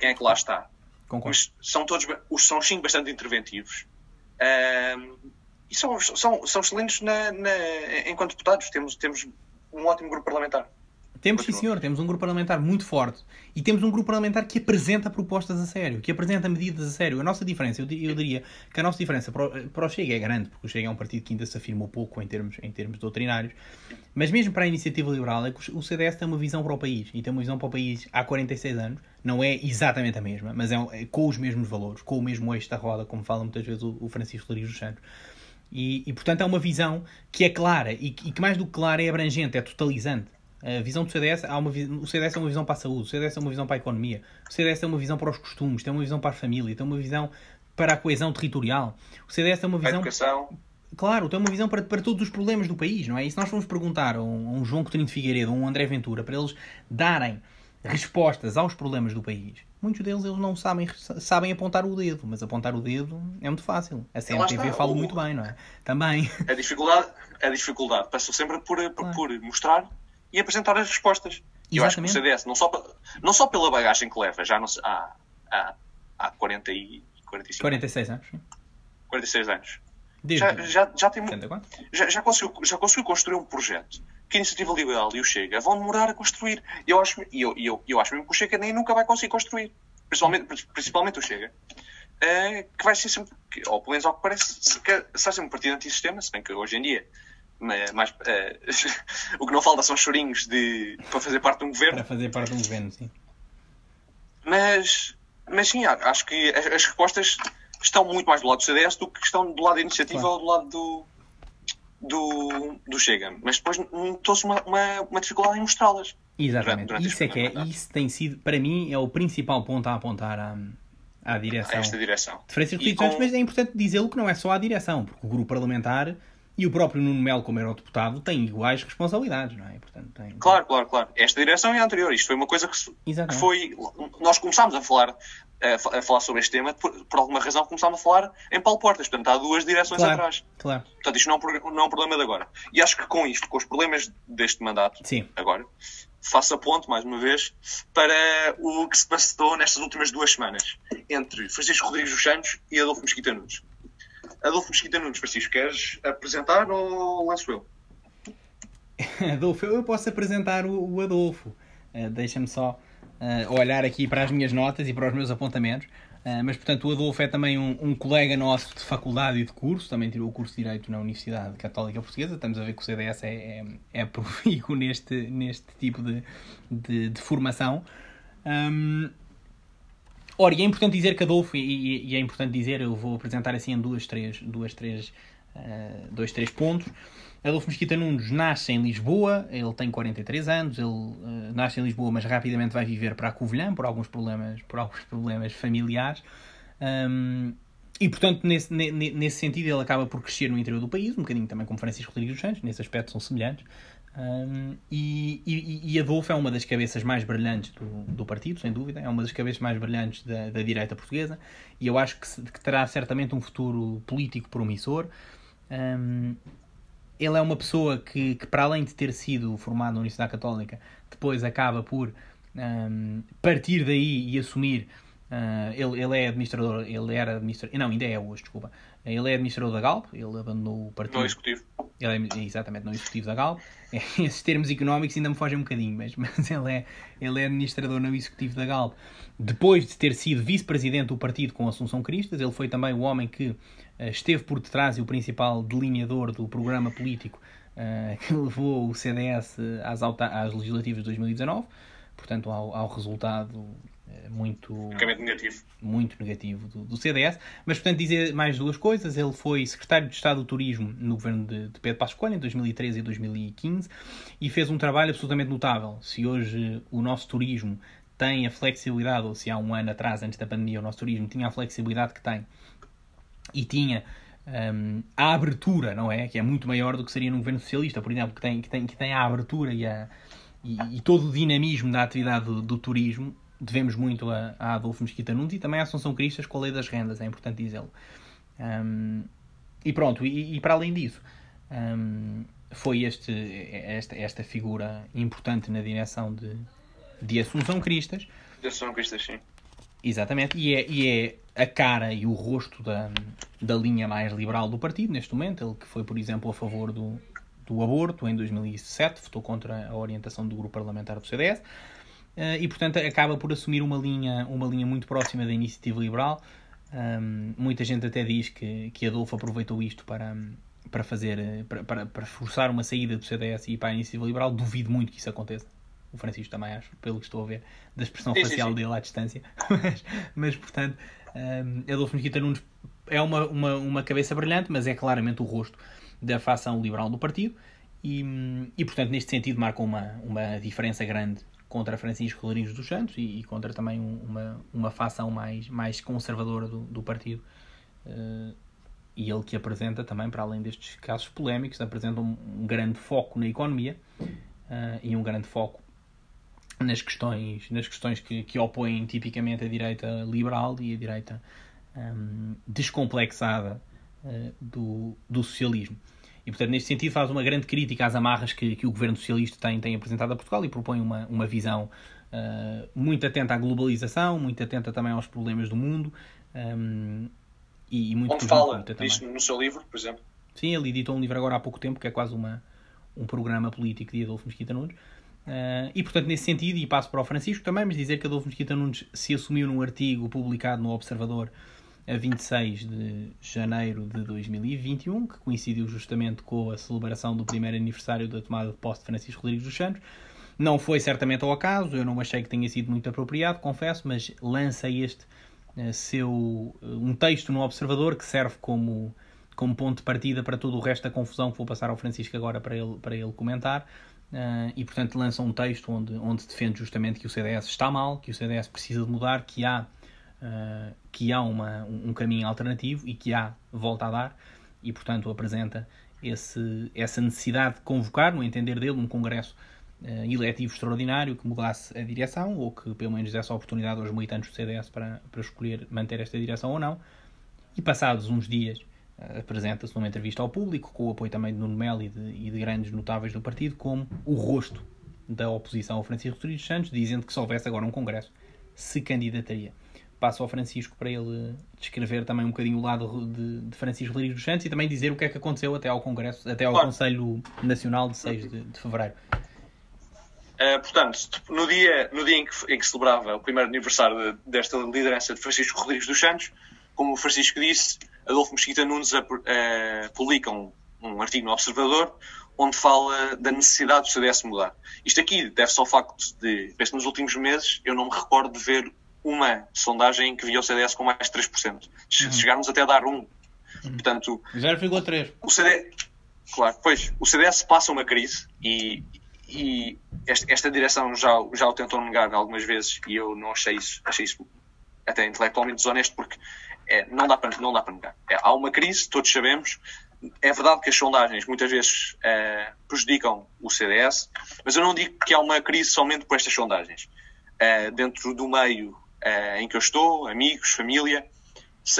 quem é que lá está. Concordo. são todos os são sim bastante interventivos um, e são, são, são excelentes na, na, enquanto deputados. Temos, temos um ótimo grupo parlamentar. Temos, sim, senhor. Temos um grupo parlamentar muito forte. E temos um grupo parlamentar que apresenta propostas a sério, que apresenta medidas a sério. A nossa diferença, eu, eu diria que a nossa diferença para o, para o Chega é grande, porque o Chega é um partido que ainda se afirmou pouco em termos, em termos doutrinários. Mas mesmo para a iniciativa liberal, é que o CDS tem uma visão para o país. E tem uma visão para o país há 46 anos. Não é exatamente a mesma, mas é, é com os mesmos valores, com o mesmo eixo da roda, como fala muitas vezes o, o Francisco Rodrigues dos Santos. E, e, portanto, é uma visão que é clara e, e que, mais do que clara, é abrangente, é totalizante. A visão do CDS, há uma, o CDS é uma visão para a saúde, o CDS é uma visão para a economia, o CDS é uma visão para os costumes, tem uma visão para a família, tem uma visão para a coesão territorial. O CDS tem uma visão. educação. Claro, tem uma visão para, para todos os problemas do país, não é? E se nós formos perguntar a um, a um João Coutinho de Figueiredo, a um André Ventura, para eles darem respostas aos problemas do país, muitos deles eles não sabem, sabem apontar o dedo, mas apontar o dedo é muito fácil. A CMTV fala o... muito bem, não é? Também. A dificuldade, a dificuldade passa sempre por, por, claro. por mostrar e apresentar as respostas. E eu acho que o CDS, não só, não só pela bagagem que leva, já não, há, há, há 40 e 45 46 anos. 46 anos. Já, já, já, tem, já, já, conseguiu, já conseguiu construir um projeto que a Iniciativa Liberal e o Chega vão demorar a construir. E eu acho, eu, eu, eu acho mesmo que o Chega nem nunca vai conseguir construir. Principalmente, principalmente o Chega. Uh, que vai ser sempre, ou pelo menos ao que parece, será sempre um partido antissistema, se bem que hoje em dia mas uh, o que não falta são chorinhos de, para fazer parte de um governo. Para fazer parte de um governo, sim. Mas, mas sim, acho que as, as respostas estão muito mais do lado do CDS do que estão do lado da iniciativa claro. ou do lado do, do, do Chega. Mas depois notou-se uma, uma, uma, dificuldade em mostrá-las. Exatamente. Durante, durante isso é que é, isso tem sido, para mim, é o principal ponto a apontar à, à direção. A esta direção. De Francisco com... mas é importante dizê-lo que não é só à direção, porque o grupo parlamentar e o próprio Nuno Melo, como era o deputado, tem iguais responsabilidades, não é? Portanto, tem... Claro, claro, claro. Esta direção é a anterior. Isto foi uma coisa que, que foi. Nós começámos a falar, a, falar sobre este tema, por, por, alguma razão começámos a falar em Paulo Portas. Portanto, há duas direções claro, atrás. Claro. Portanto, isto não é, um, não é um problema de agora. E acho que com isto, com os problemas deste mandato, Sim. agora, faço a ponte, mais uma vez, para o que se passou nestas últimas duas semanas entre Francisco Rodrigues dos Santos e Adolfo Mesquita Nunes. Adolfo Mesquita Nunes, Francisco, queres apresentar ou lanço eu? Adolfo, eu posso apresentar o, Adolfo. Uh, Deixa-me só uh, olhar aqui para as minhas notas e para os meus apontamentos. Uh, mas, portanto, o Adolfo é também um, um, colega nosso de faculdade e de curso, também tirou o curso de Direito na Universidade Católica Portuguesa. Estamos a ver que o CDS é, é, é neste, neste tipo de, de, de formação. Um, ora, e é importante dizer que Adolfo, e, e, é importante dizer, eu vou apresentar assim em duas, três, duas, três, uh, dois, três pontos. Adolfo Mesquita Nunes nasce em Lisboa, ele tem 43 anos, ele uh, nasce em Lisboa, mas rapidamente vai viver para a Covilhã por alguns problemas, por alguns problemas familiares. Um, e, portanto, nesse, nesse sentido, ele acaba por crescer no interior do país, um bocadinho também como Francisco Rodrigues dos Santos, nesse aspecto são semelhantes. Um, e, e, e Adolfo é uma das cabeças mais brilhantes do, do partido, sem dúvida, é uma das cabeças mais brilhantes da, da direita portuguesa e eu acho que, que terá certamente um futuro político promissor. Um, ele é uma pessoa que, que, para além de ter sido formado na Universidade Católica, depois acaba por um, partir daí e assumir. Uh, ele, ele é administrador, ele era administrador, não, ainda é hoje, desculpa. Ele é administrador da Galp, ele abandonou o partido. Não executivo. Ele é, exatamente, não executivo da Galp. Esses termos económicos ainda me fogem um bocadinho, mas, mas ele, é, ele é administrador não executivo da Galp. Depois de ter sido vice-presidente do partido com Assunção Cristas, ele foi também o homem que uh, esteve por detrás e o principal delineador do programa político uh, que levou o CDS às, às legislativas de 2019, portanto, ao, ao resultado eh, muito negativo, muito negativo do, do, CDS. Mas, portanto, dizer mais duas coisas. Ele foi secretário de Estado do Turismo no governo de, de Pedro Passos Coelho em 2013 e 2015 e fez um trabalho absolutamente notável. Se hoje o nosso turismo tem a flexibilidade, ou se há um ano atrás, antes da pandemia, o nosso turismo tinha a flexibilidade que tem e tinha um, a abertura, não é? Que é muito maior do que seria num governo socialista, por exemplo, que tem, que tem, que tem a abertura e, a, e, e todo o dinamismo da atividade do, do turismo devemos muito a, a Adolfo Mesquita Nunes e também à Assunção Cristas com a lei das rendas, é importante dizê-lo. Um, e pronto, e, e, para além disso, um, foi este, esta, esta figura importante na direção de, de Assunção Cristas. De Assunção Cristas, sim. Exatamente, e é, e é a cara e o rosto da, da linha mais liberal do partido neste momento. Ele que foi, por exemplo, a favor do, do aborto em 2007, votou contra a orientação do grupo parlamentar do CDS. Uh, e portanto acaba por assumir uma linha, uma linha muito próxima da iniciativa liberal. Um, muita gente até diz que, que Adolfo aproveitou isto para, para fazer para, para, para, forçar uma saída do CDS e para a iniciativa liberal. Duvido muito que isso aconteça. O Francisco também acho, pelo que estou a ver, da expressão sim, facial sim. dele à distância. mas, mas portanto, um, Adolfo Mesquita Nunes é uma, uma, uma cabeça brilhante, mas é claramente o rosto da facção liberal do partido. E, e portanto, neste sentido, marca uma, uma diferença grande contra Francisco Rodrigues dos Santos e, e contra também um, uma, uma facção mais, mais conservadora do, do partido. Uh, e ele que apresenta também, para além destes casos polémicos, apresenta um, um grande foco na economia uh, e um grande foco nas questões, nas questões que, que opõem tipicamente a direita liberal e a direita um, descomplexada uh, do, do socialismo. E, portanto, neste sentido, faz uma grande crítica às amarras que, que o governo socialista tem, tem apresentado a Portugal e propõe uma, uma visão uh, muito atenta à globalização, muito atenta também aos problemas do mundo. Um, e, e muito Onde fala disso no seu livro, por exemplo? Sim, ele editou um livro agora há pouco tempo, que é quase uma, um programa político de Adolfo Mesquita Nunes. Uh, e, portanto, nesse sentido, e passo para o Francisco também, mas dizer que Adolfo Mesquita Nunes se assumiu num artigo publicado no Observador a 26 de janeiro de 2021, que coincidiu justamente com a celebração do primeiro aniversário da tomada de posse de Francisco Rodrigues dos Santos. Não foi certamente ao acaso, eu não achei que tenha sido muito apropriado, confesso, mas lança este uh, seu uh, um texto no Observador que serve como, como ponto de partida para todo o resto da confusão que vou passar ao Francisco agora para ele, para ele comentar. Uh, e portanto lança um texto onde, onde defende justamente que o CDS está mal, que o CDS precisa de mudar, que há uh, que há uma, um caminho alternativo e que há volta a dar, e portanto apresenta esse, essa necessidade de convocar, no entender dele, um congresso uh, eletivo extraordinário que mudasse a direção, ou que pelo menos desse a oportunidade aos militantes do CDS para, para escolher manter esta direção ou não. E passados uns dias uh, apresenta-se numa entrevista ao público, com o apoio também de Nuno Melo e de, e de grandes notáveis do partido, como o rosto da oposição ao Francisco Rodrigues Santos, dizendo que se houvesse agora um congresso, se candidataria passo ao Francisco para ele descrever também um bocadinho o lado de, de Francisco Rodrigues dos Santos e também dizer o que é que aconteceu até ao Congresso, até ao claro. Conselho Nacional de 6 de, de Fevereiro. Uh, portanto, no dia, no dia em, que, em que celebrava o primeiro aniversário de, desta liderança de Francisco Rodrigues dos Santos, como o Francisco disse, Adolfo Mesquita Nunes uh, publica um, um artigo no Observador onde fala da necessidade do CDS mudar. Isto aqui deve-se ao facto de, penso nos últimos meses, eu não me recordo de ver uma sondagem que via o CDS com mais 3%. Se uhum. chegarmos até a dar 1. Uhum. Portanto, 0,3. O CDS, claro, pois, o CDS passa uma crise e, e esta, esta, direção já, já o tentou negar algumas vezes e eu não achei isso, achei isso até intelectualmente desonesto porque é, não, dá para, não dá para negar. É, há uma crise, todos sabemos, é verdade que as sondagens muitas vezes uh, prejudicam o CDS, mas eu não digo que há uma crise somente por estas sondagens. Uh, dentro do meio uh, em que eu estou, amigos, família,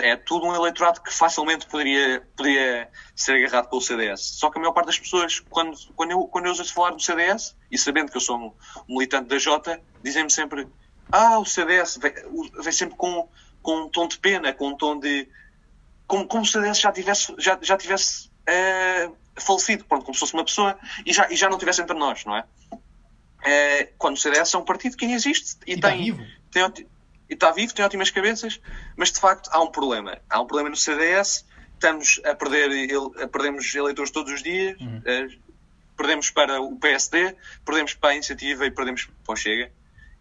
é tudo um eleitorado que facilmente poderia, poderia ser agarrado pelo CDS. Só que a maior parte das pessoas, quando, quando, eu, quando eu ouço falar do CDS, e sabendo que eu sou um, militante da Jota, dizem-me sempre: Ah, o CDS vem, vem sempre com, com um tom de pena, com um tom de como, como se a já tivesse, já, já tivesse uh, falecido, pronto, como se fosse uma pessoa e já, e já não tivesse entre nós, não é? Uh, quando o CDS é um partido que ainda existe e, e tem, está vivo. Tem, e está vivo, tem ótimas cabeças, mas de facto há um problema. Há um problema no CDS, estamos a perder, ele, perdemos eleitores todos os dias, uhum. uh, perdemos para o PSD, perdemos para a Iniciativa e perdemos para o Chega.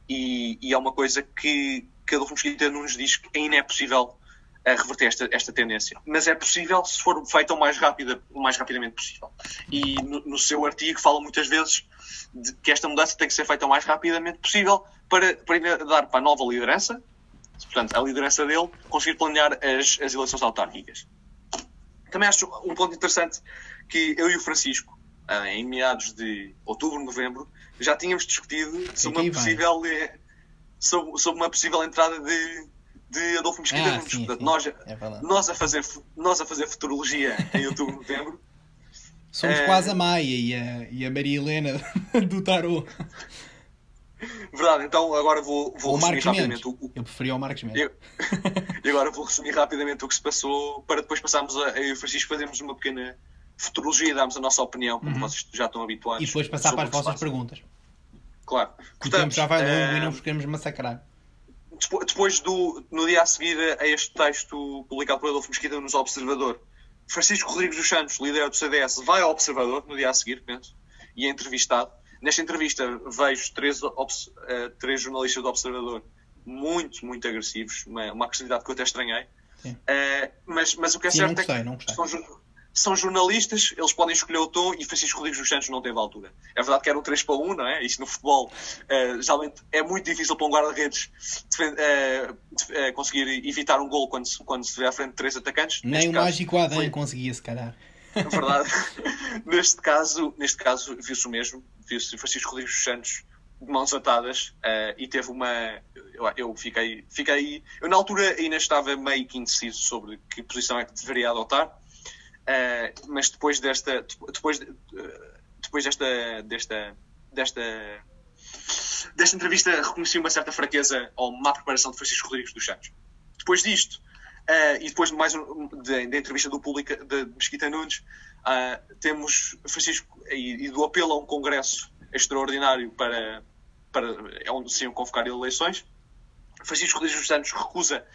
E, e é uma coisa que, que Adolfo Mosquita nos diz que ainda é possível a reverter esta, esta tendência. Mas é possível se for feita o mais, rápida, o mais rapidamente possível. E no, no seu artigo fala muitas vezes de que esta mudança tem que ser feita o mais rapidamente possível para, para dar para a nova liderança, portanto, a liderança dele, conseguir planear as, as eleições autárquicas. Também acho um ponto interessante que eu e o Francisco, ah, em meados de outubro, novembro, já tínhamos discutido sobre uma possível, eh, sobre, sobre uma possível entrada de de Adolfo Mesquita ah, Sim, Portanto, sim. Nós, é nós, a fazer, nós a fazer futurologia em outubro, novembro. Somos é... quase a Maia e a, e a Maria Helena do Tarot. Verdade, então agora vou, vou resumir rapidamente o, Eu preferia o Marcos Mendes. e agora vou resumir rapidamente o que se passou para depois passarmos a, eu e o Francisco fazermos uma pequena futurologia e darmos a nossa opinião, como uhum. vocês já estão habituados. E depois passar para as vossas perguntas. Claro. Portanto, o tempo já vai longo uh... e não vos queremos massacrar depois do, no dia a seguir a este texto publicado por Adolfo Mesquita nos Observador, Francisco Rodrigues dos Santos, líder do CDS, vai ao Observador no dia a seguir, penso, e é entrevistado. Nesta entrevista vejo três, uh, três jornalistas do Observador muito, muito agressivos, uma, uma agressividade que eu até estranhei. Uh, mas, mas o que é Sim, certo é que são, são jornalistas, eles podem escolher o tom e Francisco Rodrigues dos Santos não teve altura. É verdade que era um 3 para 1, não é? Isto no futebol uh, geralmente é muito difícil para um guarda-redes uh, uh, conseguir evitar um gol quando, quando se vê à frente de três atacantes. Nem neste o caso, mágico Adam foi... conseguia, se calhar. É verdade. neste caso, neste caso viu-se o mesmo. Viu-se Francisco Rodrigues dos Santos de mãos atadas e teve uma. Eu, eu, fiquei, fiquei. Eu na altura ainda estava meio que indeciso sobre que posição é que deveria adotar Uh, mas depois desta depois, depois desta desta desta desta entrevista reconheci uma certa fraqueza ou má preparação de Francisco Rodrigues dos Santos. Depois disto uh, e depois de mais um, da entrevista do público de Mesquita Nunes uh, temos Francisco e, e, do apelo a um congresso extraordinário para para é onde se iam convocar eleições. Francisco Rodrigues dos Santos recusa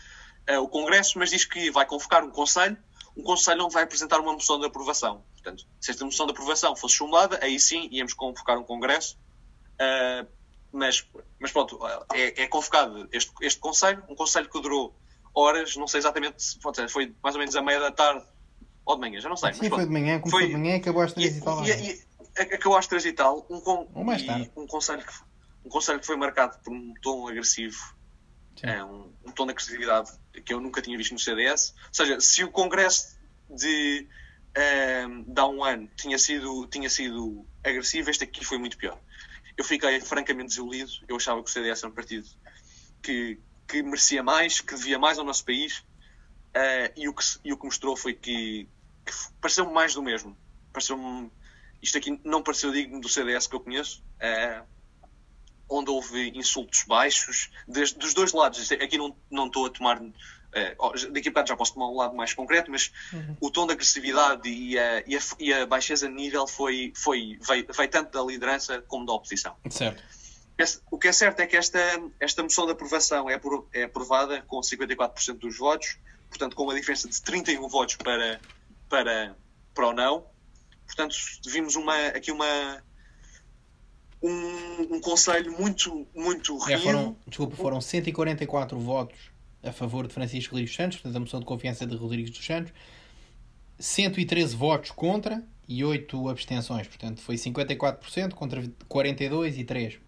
o congresso, mas diz que vai convocar um conselho um Conselho não vai apresentar uma moção de aprovação. Portanto, se esta moção de aprovação fosse chumbada, aí sim íamos convocar um Congresso. Uh, mas, mas pronto, é, é convocado este, este Conselho, um Conselho que durou horas, não sei exatamente, pode foi mais ou menos a meia da tarde ou de manhã, já não sei. Sim, mas, foi de manhã, começou foi, de manhã acabou às três e, e tal. E, e, acabou às três e tal. Um, tarde. um, conselho que, um Conselho que foi marcado por um tom agressivo é um, um, tom de agressividade que eu nunca tinha visto no CDS. Ou seja, se o Congresso de, um, ehm, de há um ano tinha sido, tinha sido agressivo, este aqui foi muito pior. Eu fiquei francamente desiludido. Eu achava que o CDS era um partido que, que merecia mais, que devia mais ao nosso país. Uh, e, o que, e o que mostrou foi que, que pareceu-me mais do mesmo. Pareceu-me. Isto aqui não pareceu digno do CDS que eu conheço. Uh, onde houve insultos baixos, dos dois lados. Aqui não, não estou a tomar Uh, daqui a bocado já posso tomar um lado mais concreto, mas uhum. o tom de agressividade e a, e a, e a baixeza de nível foi, foi, veio, veio, tanto da liderança como da oposição. Certo. O que é certo é que esta, esta moção de aprovação é, é aprovada com 54% dos votos, portanto, com uma diferença de 31 votos para, para, para o não. Portanto, vimos uma, aqui uma, um, um conselho muito, muito é, foram, Desculpa, foram 144 votos a favor de Francisco Rodrigues Santos, portanto, a moção de confiança de Rodrigues dos Santos, 113 votos contra e 8 abstenções, portanto, foi 54% contra 42 e 3.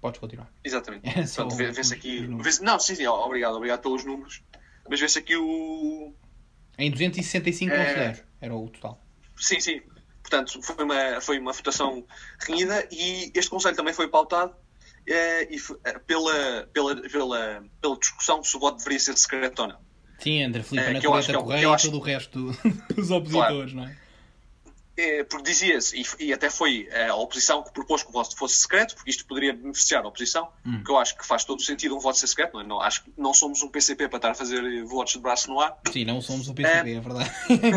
Podes continuar. Exatamente. É Portanto, vê-se aqui. Vê não, sim, sim, obrigado, obrigado pelos números. Mas vê-se aqui o. Em 265 é... conselheiros era o total. Sim, sim. Portanto, foi uma, foi uma votação renhida e este Conselho também foi pautado é, e, é, pela, pela, pela, pela discussão se o voto deveria ser secreto ou não. Sim, André Filipe, é, na Coleta é, Correia e todo o resto dos opositores, claro. não é? É, porque dizia-se, e, e, até foi a oposição que propôs que o voto fosse secreto, porque isto poderia beneficiar a oposição, hum. que eu acho que faz todo sentido um voto ser secreto, não, é? não acho que não somos um PCP para estar a fazer votos de braço no ar. Sim, não somos um PCP, é, é verdade.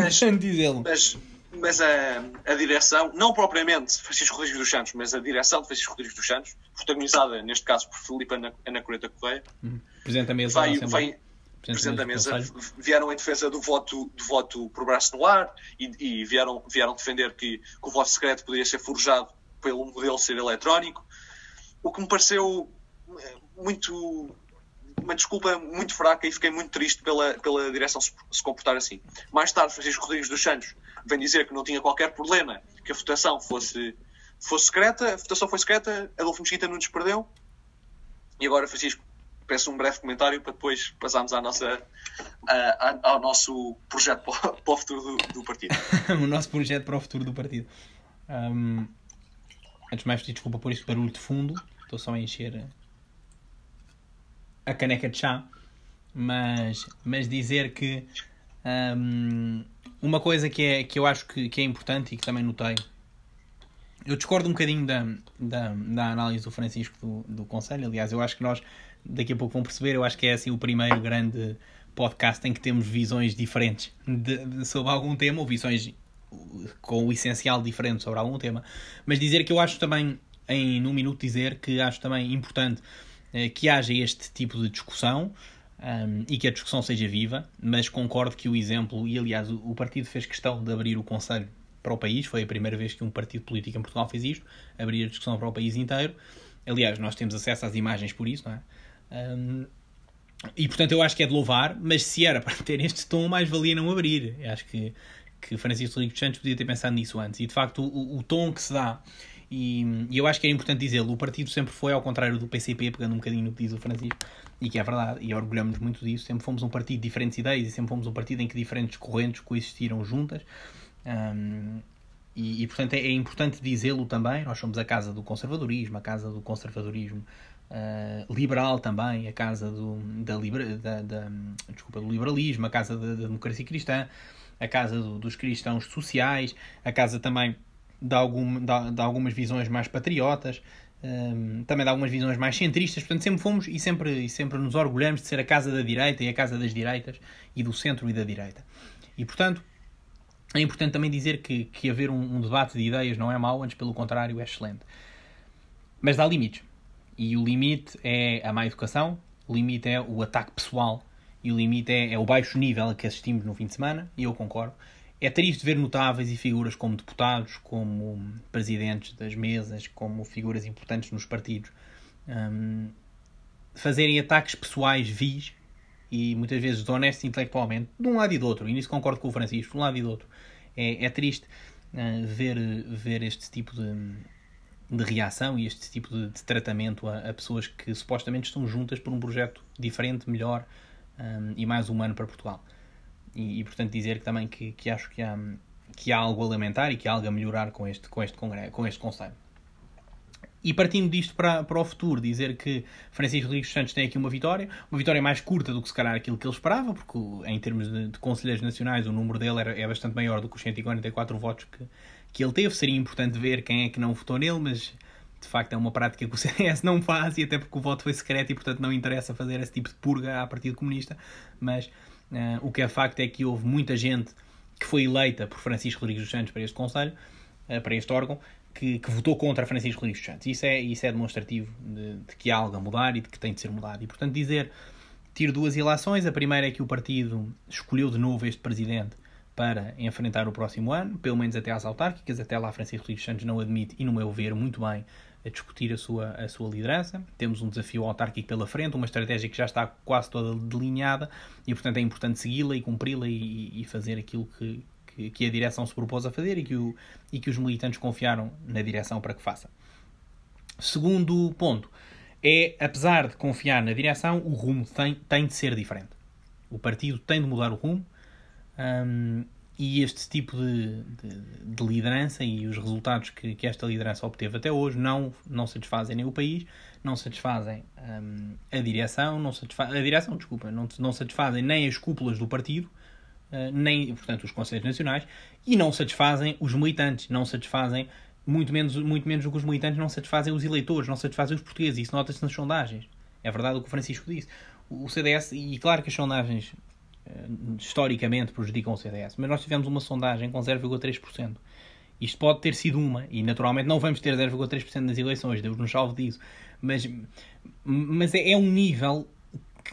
Mas, mas, mas a, a direção, não propriamente Francisco Rodrigues dos Santos, mas a direção de Francisco Rodrigues dos Santos, protagonizada neste caso por Felipe Ana, Ana Coreta Correia, hum. Presidente da mesa, vai, vai, Presidente da Mesa, vieram em defesa do voto, do voto por braço no ar e, e vieram, vieram defender que, que, o voto secreto poderia ser forjado pelo modelo ser eletrónico, o que me pareceu eh, muito uma desculpa muito fraca e fiquei muito triste pela, pela direção se, se comportar assim. Mais tarde, Francisco Rodrigues dos Santos vem dizer que não tinha qualquer problema que a votação fosse, fosse secreta, a votação foi secreta, Adolfo Mesquita não perdeu, e agora Francisco peço um breve comentário para depois passarmos à nossa, ao nosso projeto para, o futuro do, do partido. o nosso projeto para o futuro do partido. Um, antes de mais, pedir desculpa por este barulho de fundo. Estou só a encher a caneca de chá. Mas, mas dizer que um, uma coisa que, é, que eu acho que, que é importante e que também notei eu discordo um bocadinho da, da, da análise do Francisco do, do Conselho. Aliás, eu acho que nós daqui a pouco vão perceber, eu acho que é assim o primeiro grande podcast em que temos visões diferentes de, de, sobre algum tema, ou visões com o essencial diferente sobre algum tema. Mas dizer que eu acho também, em num minuto, dizer que acho também importante eh, que haja este tipo de discussão. Um, e que a discussão seja viva, mas concordo que o exemplo, e aliás o, partido fez questão de abrir o Conselho para o país, foi a primeira vez que um partido político em Portugal fez isto, abrir a discussão para o país inteiro. Aliás, nós temos acesso às imagens por isso, não é? Um, e portanto eu acho que é de louvar, mas se era para ter este tom, mais valia não abrir. Eu acho que, que Francisco Rodrigues Santos podia ter pensado nisso antes. E de facto, o, o tom que se dá, e, e eu acho que é importante dizê-lo, o partido sempre foi ao contrário do PCP, pegando um bocadinho no que diz o Francisco, e que é verdade, e orgulhamos muito disso. Sempre fomos um partido de diferentes ideias e sempre fomos um partido em que diferentes correntes coexistiram juntas. Um, e, e, portanto é, é importante dizê-lo também. Nós somos a casa do conservadorismo, a casa do conservadorismo uh, liberal também, a casa do, da, da, da, desculpa, do liberalismo, a casa da, da democracia cristã, a casa do, dos cristãos sociais, a casa também de, algum, de, de algumas visões mais patriotas, um, também de algumas visões mais centristas. Portanto, sempre fomos e sempre, e sempre nos orgulhamos de ser a casa da direita e a casa das direitas e do centro e da direita. E, portanto, é importante também dizer que, que haver um, um debate de ideias não é mau, antes pelo contrário, é excelente. Mas dá limites. E o limite é a má educação, o limite é o ataque pessoal e o limite é, é o baixo nível a que assistimos no fim de semana, e eu concordo. É triste ver notáveis e figuras como deputados, como presidentes das mesas, como figuras importantes nos partidos, um, fazerem ataques pessoais vis e muitas vezes desonestos intelectualmente, de um lado e do outro. E nisso concordo com o Francisco, de um lado e do outro. É, é triste uh, ver, ver este tipo de, de reação e este tipo de, de tratamento a, a, pessoas que supostamente estão juntas por um projeto diferente, melhor um, e mais humano para Portugal. E, e, portanto dizer que também que, que acho que há, que há algo a lamentar e que há algo a melhorar com este, com este, congresso, com este Conselho. E partindo disto para, para o futuro, dizer que Francisco Rodrigues Santos tem aqui uma vitória, uma vitória mais curta do que se calhar aquilo que ele esperava, porque em termos de, de conselheiros nacionais o número dele era, é bastante maior do que os 144 votos que, que ele teve. Seria importante ver quem é que não votou nele, mas de facto é uma prática que o CDS não faz, e até porque o voto foi secreto e portanto não interessa fazer esse tipo de purga à Partido Comunista. Mas Uh, o que é facto é que houve muita gente que foi eleita por Francisco Rodrigues dos Santos para este Conselho, uh, para este órgão, que, que, votou contra Francisco Rodrigues dos Santos. Isso é, isso é demonstrativo de, de, que há algo a mudar e de que tem de ser mudado. E, portanto, dizer, tiro duas ilações. A primeira é que o partido escolheu de novo este presidente para enfrentar o próximo ano, pelo menos até às autárquicas. Até lá, Francisco Rodrigues Santos não admite, e no meu ver, muito bem, a discutir a sua, a sua liderança. Temos um desafio autárquico pela frente, uma estratégia que já está quase toda delineada e, portanto, é importante segui-la e cumpri-la e, e, fazer aquilo que, que, que, a direção se propôs a fazer e que, o, e que os militantes confiaram na direção para que faça. Segundo ponto é, apesar de confiar na direção, o rumo tem, tem de ser diferente. O partido tem de mudar o rumo. Um, e este tipo de, de, de, liderança e os resultados que, que, esta liderança obteve até hoje não, não satisfazem nem o país, não satisfazem um, a direção, não satisfazem, a direção, desculpa, não, não satisfazem nem as cúpulas do partido, uh, nem, portanto, os Conselhos Nacionais, e não satisfazem os militantes, não satisfazem, muito menos, muito menos do que os militantes, não satisfazem os eleitores, não satisfazem os portugueses, isso nota-se nas sondagens. É verdade o que o Francisco disse. O CDS, e claro que as sondagens historicamente prejudicam o CDS, mas nós tivemos uma sondagem com 0,3%. Isto pode ter sido uma, e naturalmente não vamos ter 0,3% nas eleições, Deus nos salve disso, mas, mas é, é, um nível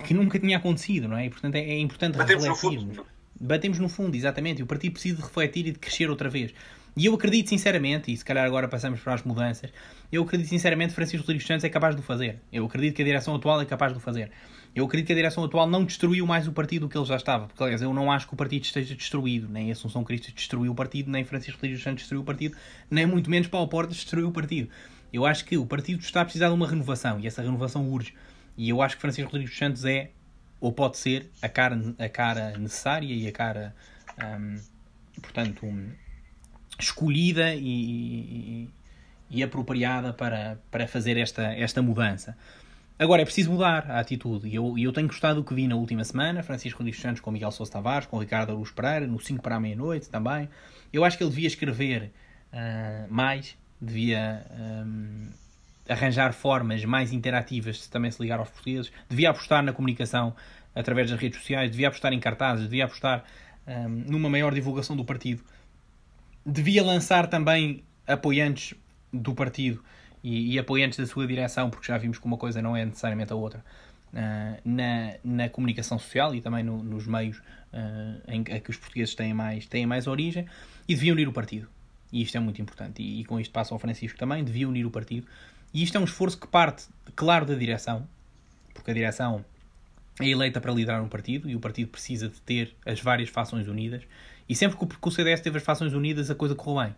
que nunca tinha acontecido, não é? E, portanto é, é importante Batemos refletirmos. No Batemos no fundo, exatamente, e o partido precisa de refletir e de crescer outra vez. E eu acredito sinceramente, e se calhar agora passamos para as mudanças, eu acredito sinceramente que Francisco Rodrigues Santos é capaz de o fazer. Eu acredito que a direção atual é capaz de o fazer. Eu acredito que a direção atual não destruiu mais o partido do que ele já estava. Porque, aliás, eu não acho que o partido esteja destruído. Nem Assunção Cristo destruiu o partido, nem Francisco Rodrigues Santos destruiu o partido, nem muito menos Paulo Portas destruiu o partido. Eu acho que o partido está a precisar de uma renovação e essa renovação urge. E eu acho que Francisco Rodrigues Santos é, ou pode ser, a cara, a cara necessária e a cara, hum, portanto, um, escolhida e, e, e, apropriada para, para fazer esta, esta mudança. Agora é preciso mudar a atitude e eu, eu tenho gostado do que vi na última semana. Francisco Rodrigues Santos com Miguel Sousa Tavares, com Ricardo Aruz Pereira, no 5 para a meia-noite também. Eu acho que ele devia escrever uh, mais, devia um, arranjar formas mais interativas de também se ligar aos portugueses, devia apostar na comunicação através das redes sociais, devia apostar em cartazes, devia apostar um, numa maior divulgação do partido, devia lançar também apoiantes do partido e, e, apoiantes da sua direção, porque já vimos que uma coisa não é necessariamente a outra, uh, na, na comunicação social e também no, nos meios uh, em, em, que os portugueses têm mais, têm mais origem, e devia unir o partido. E isto é muito importante. E, e com isto passa ao Francisco também, devia unir o partido. E isto é um esforço que parte, claro, da direção, porque a direção é eleita para liderar um partido e o partido precisa de ter as várias fações unidas. E sempre que o CDS teve as fações unidas, a coisa correu bem.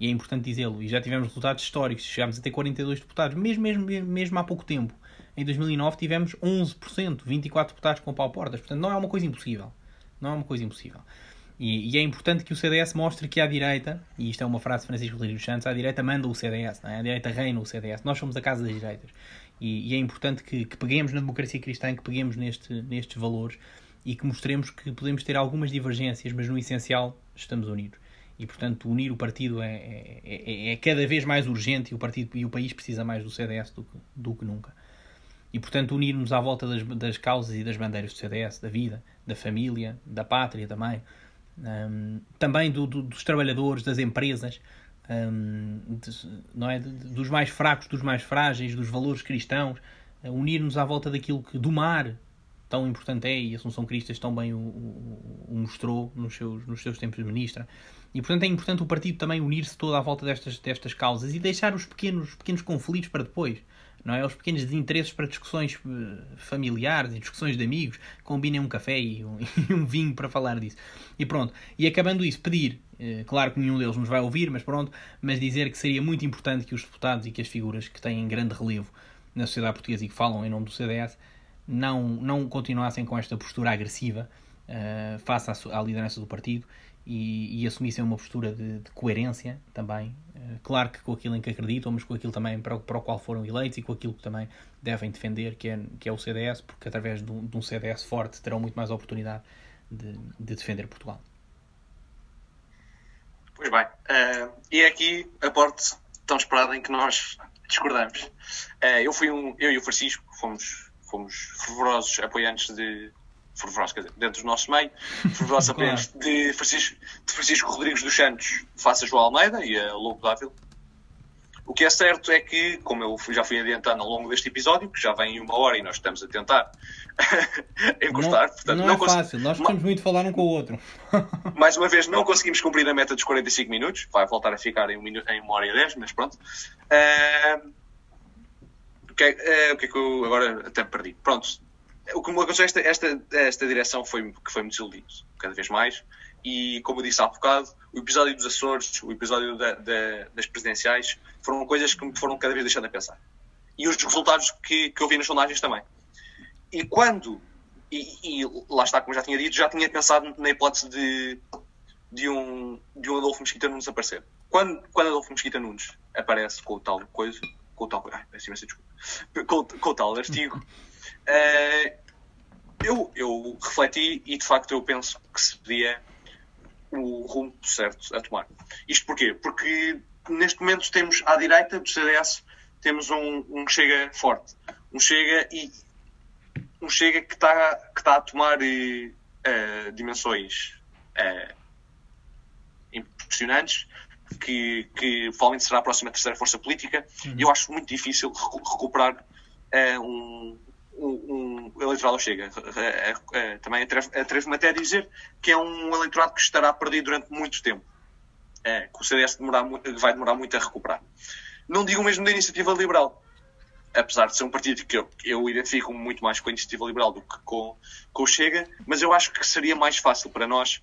E é importante dizê-lo. E já tivemos resultados históricos. Chegámos a ter 42 deputados, mesmo, mesmo, mesmo há pouco tempo. Em 2009 tivemos 11%, 24 deputados com pau portas. Portanto, não é uma coisa impossível. Não é uma coisa impossível. E, e, é importante que o CDS mostre que à direita, e isto é uma frase de Francisco Rodrigues Santos, a direita manda o CDS, não é? a direita reina o CDS. Nós somos a casa das direitas. E, e é importante que, que, peguemos na democracia cristã, que peguemos neste, nestes valores e que mostremos que podemos ter algumas divergências, mas no essencial estamos unidos e portanto unir o partido é, é, é, é, cada vez mais urgente e o partido e o país precisa mais do CDS do que, do que nunca. E portanto unirmos à volta das, das causas e das bandeiras do CDS da vida da família da pátria também um, também do, do, dos trabalhadores das empresas um, de, não é dos mais fracos dos mais frágeis dos valores cristãos unir-nos à volta daquilo que do mar tão importante é e Assunção Cristas tão bem o, o, o mostrou nos seus, nos seus tempos de ministra e portanto é importante o partido também unir-se todo à volta destas, destas causas e deixar os pequenos, pequenos conflitos para depois. Não é? Os pequenos desinteresses para discussões eh, familiares e discussões de amigos. Combinem um café e um, e um vinho para falar disso. E pronto. E acabando isso, pedir, eh, claro que nenhum deles nos vai ouvir, mas pronto, mas dizer que seria muito importante que os deputados e que as figuras que têm grande relevo na sociedade portuguesa e que falam em nome do CDS não, não continuassem com esta postura agressiva uh, face à, à liderança do partido e, e assumissem uma postura de, de coerência também, uh, claro que com aquilo em que acreditam, mas com aquilo também para o, para o qual foram eleitos e com aquilo que também devem defender, que é, que é o CDS, porque através de um, de um CDS forte terão muito mais oportunidade de, de defender Portugal. Pois bem, uh, e é aqui a parte tão esperada em que nós discordamos. Uh, eu fui um, eu e o Francisco fomos, fomos fervorosos apoiantes de fervorosa, quer dizer, dentro dos nossos meios, fervorosa Claro. apenas de Francisco, de Francisco Rodrigues dos Santos face a João Almeida e a Lobo Dávila. O que é certo é que, como eu já fui adiantando ao longo deste episódio, que já vem em uma hora e nós estamos a tentar encostar, não, portanto, não não é cons- fácil, nós gostamos muito falar um com o outro. mais uma vez, não conseguimos cumprir a meta dos 45 minutos. Vai voltar a ficar em, um minu- em uma hora e dez, mas pronto. Ah, o, que é, que eu agora até perdi? Pronto. O que me aconteceu, esta, esta, esta direção foi que foi-me desiludido, cada vez mais. E, como eu disse há bocado, o episódio dos Açores, o episódio da- da- das presidenciais, foram coisas que me foram cada vez deixando a pensar. E os resultados que, que eu vi nas sondagens também. E quando e, e lá está, como já tinha dito, já tinha pensado na hipótese de, de, um, de um Adolfo Mesquita Nunes aparecer. Quando, quando Adolfo Mesquita Nunes aparece com o tal coisa, com o tal, ai, peço imensa desculpa, com, com o tal artigo, eh, eu, eu refleti e de facto eu penso que seria o rumo certo a tomar. Isto porquê? Porque neste momento temos à direita do CDS temos um, um Chega forte. Um Chega e um Chega que está que tá a tomar eh, dimensões eh, impressionantes, que, que provavelmente será a próxima terceira força política, e eu acho muito difícil recu- recuperar eh, um, um, eleitorado Chega. Eh, eh, eh, também atrevo- atrevo-me até a dizer que é um eleitorado que estará perdido durante muito tempo. Eh, que o CDS demorar vai demorar muito a recuperar. Não digo mesmo da iniciativa liberal, apesar de ser um partido que eu, eu identifico muito mais com a iniciativa liberal do que com, com o Chega, mas eu acho que seria mais fácil para nós,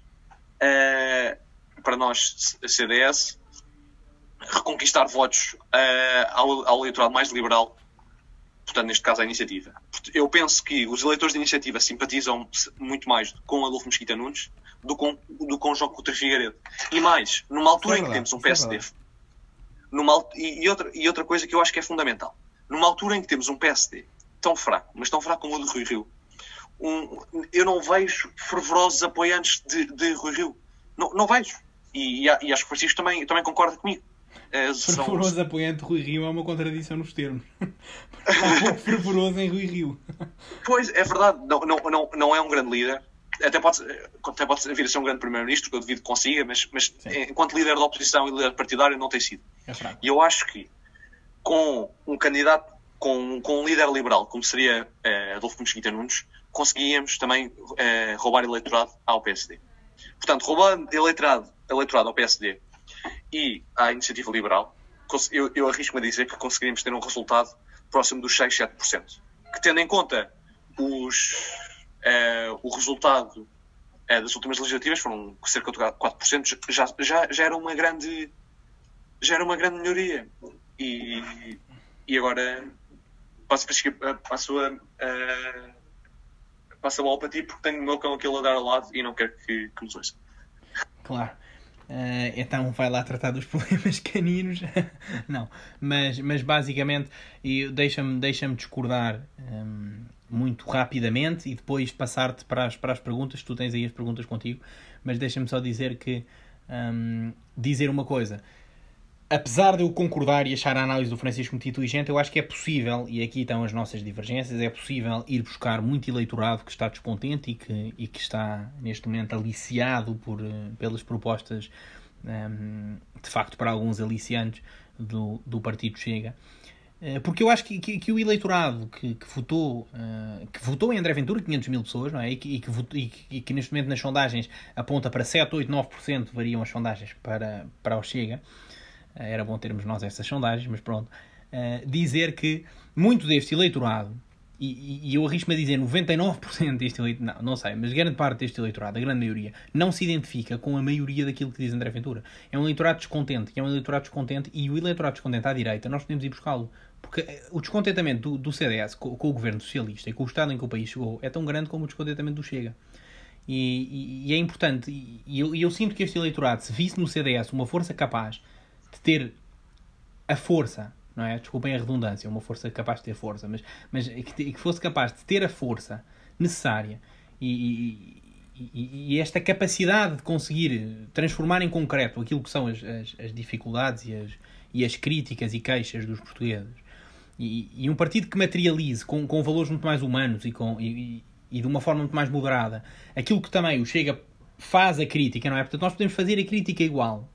eh, para nós, CDS, reconquistar votos eh, ao, ao eleitorado mais liberal, portanto, neste caso, à iniciativa. Eu penso que os eleitores de iniciativa simpatizam muito mais com Adolfo Mesquita Nunes do que com, do com João Coutinho Figueiredo. E mais, numa altura Isso é em que verdade, temos um é PSD verdade. numa, e, e outra, e outra coisa que eu acho que é fundamental. Numa altura em que temos um PSD tão fraco, mas tão fraco como o de Rui Rio, um- eu não vejo fervorosos apoiantes de, de Rui Rio. Não, não vejo. E, e, a- e acho que o Francisco também, também concorda comigo. Eh, são- Fervoroso apoiante de Rui Rio é uma contradição nos termos. Fervoroso em Rui Rio. Pois, é verdade, não, não, não, não é um grande líder. Até pode, até pode vir a ser um grande primeiro-ministro, que eu devido que consiga, mas, mas enquanto líder da oposição e líder partidário não tem sido. É. E eu acho que com um candidato, com, com um líder liberal, como seria eh, Adolfo Mesquita Nunes, conseguíamos também eh, roubar eleitorado ao PSD. Portanto, roubando eleitorado, eleitorado ao PSD e à iniciativa liberal, eu, eu arrisco-me a dizer que conseguiríamos ter um resultado próximo dos 6, 7%. Que tendo em conta os, eh, o resultado eh, das últimas legislativas, foram cerca de 4%, já, já, já era uma grande já era uma grande melhoria. E, e agora passo, a- passo a, a, passo a bola para ti porque tenho o meu cão aquilo a dar ao lado e não quero que, que nos ouça. Claro. Eh, então vai lá tratar dos problemas caninos. não, mas, mas basicamente deixa-me deixa discordar hum, muito rapidamente e depois passar-te para as, para as perguntas. Tu tens aí as perguntas contigo, mas deixa-me só dizer que hum, dizer uma coisa. Apesar de eu concordar e achar a análise do Francisco muito inteligente, eu acho que é possível, e aqui estão as nossas divergências, é possível ir buscar muito eleitorado que está descontente e que, e que está neste momento aliciado por, eh, pelas propostas, ehm, de facto, para alguns aliciantes do, do Partido Chega. Eh, Porque eu acho que, que, que o eleitorado que, que votou eh, que votou em André Ventura, 500 mil pessoas, não é? E que, e que, votou- e que- e que neste momento nas sondagens aponta para 7, 8, 9% variam as sondagens para, para o Chega. Eh, Era bom termos nós essas sondagens, mas pronto. Eh, dizer que muito deste eleitorado, e, e- eu arrisco-me a dizer 99% deste eleitorado, não, não sei, mas grande parte deste eleitorado, a grande maioria, não se identifica com a maioria daquilo que diz André Ventura. É um eleitorado descontente, é um eleitorado descontente, e o eleitorado descontente à direita, nós podemos ir buscá-lo. Porque eh, o descontentamento do, do CDS com, com o governo socialista e com o estado em que o país chegou é tão grande como o descontentamento do Chega. E, e- e é importante, e eu, eu sinto que este eleitorado, se visse no CDS uma força capaz de ter a força, não é? Desculpem a redundância, uma força capaz de ter força, mas, mas que, que fosse capaz de ter a força necessária e- e- e esta capacidade de conseguir transformar em concreto aquilo que são as, as, as dificuldades e as, e as críticas e queixas dos portugueses. E, e um partido que materialize com, com valores muito mais humanos e com, e, e de uma forma muito mais moderada aquilo que também o Chega faz a crítica, não é? Portanto, nós podemos fazer a crítica igual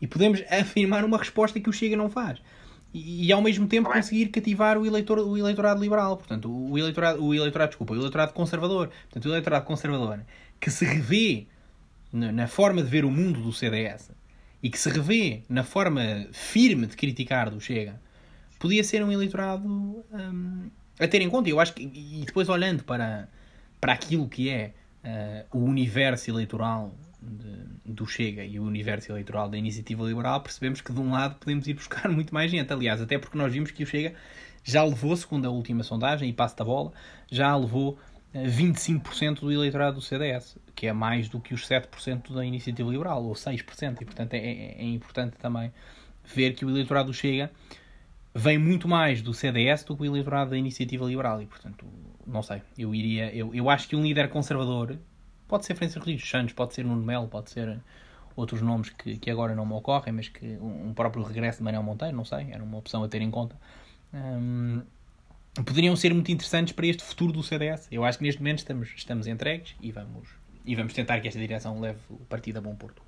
e podemos afirmar uma resposta que o Chega não faz. E, e ao mesmo tempo conseguir cativar o, eleitor, o eleitorado liberal, portanto, o eleitorado, o eleitorado, desculpa, o eleitorado conservador. Portanto, o eleitorado conservador que se revê na, na forma de ver o mundo do CDS e que se revê na forma firme de criticar do Chega, podia ser um eleitorado hum, a ter em conta. Eu acho que, e depois olhando para, para aquilo que é uh, o universo eleitoral de, do Chega e o universo eleitoral da Iniciativa Liberal, percebemos que de um lado podemos ir buscar muito mais gente. Aliás, até porque nós vimos que o Chega já levou, segundo a última sondagem, e passo da bola, já levou 25% do eleitorado do CDS, que é mais do que os 7% da Iniciativa Liberal, ou 6%, e portanto é, é, é importante também ver que o eleitorado do Chega vem muito mais do CDS do que o eleitorado da Iniciativa Liberal, e portanto, não sei, eu iria, eu, eu acho que um líder conservador pode ser Francisco Rodrigues Santos, pode ser Nuno Melo, pode ser outros nomes que, que agora não me ocorrem, mas que um próprio regresso de Manuel Monteiro, não sei, era uma opção a ter em conta. Um, poderiam ser muito interessantes para este futuro do CDS. Eu acho que neste momento estamos, estamos entregues e vamos, e vamos tentar que esta direção leve o partido a bom porto.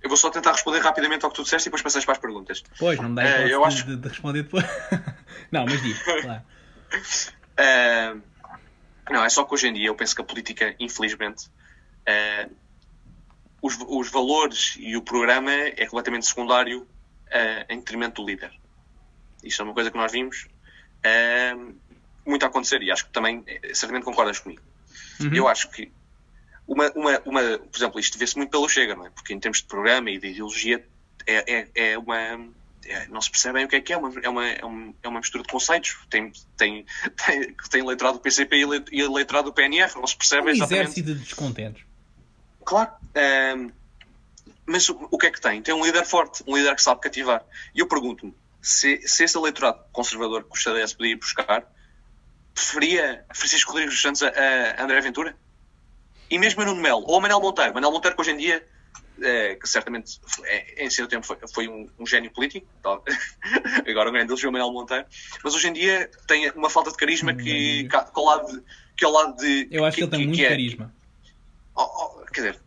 Eu vou só tentar responder rapidamente ao que tu disseste e depois passas para as perguntas. Pois, não me dá uh, eu acho... de, de, responder depois. não, mas diz, claro. não, é só que hoje em dia eu penso que a política, infelizmente, uh, os, os valores e o programa é completamente secundário uh, em detrimento do líder. Isso é uma coisa que nós vimos uh, muito a acontecer e acho que também, certamente concordas comigo. Uhum. Eu acho que uma, uma, uma, por exemplo, isto vê-se muito pelo Chega, não é? Porque em termos de programa e de ideologia é, é, é uma. É, não se percebe bem o que é que é, uma, é, uma, é, uma, é uma mistura de conceitos. Tem, tem, tem, tem eleitorado do PCP e eleitorado do PNR, não se percebe um exatamente. exército de descontentes. Claro. Um, mas o, o que é que tem? Tem um líder forte, um líder que sabe cativar. E eu pergunto-me, se, se esse eleitorado conservador que o CDS podia ir buscar, preferia Francisco Rodrigues dos Santos a, a André Ventura? E mesmo a Nuno Melo, ou a Manel Monteiro. Manel Monteiro que hoje em dia, é, que certamente é, em seu tempo foi, foi um, um, gênio político, tá? agora o grande deles é o Manel Monteiro, mas hoje em dia tem uma falta de carisma que, que, ao lado de, que ao lado de... Eu acho que, que ele tem que, muito é, carisma. Oh, oh, quer dizer,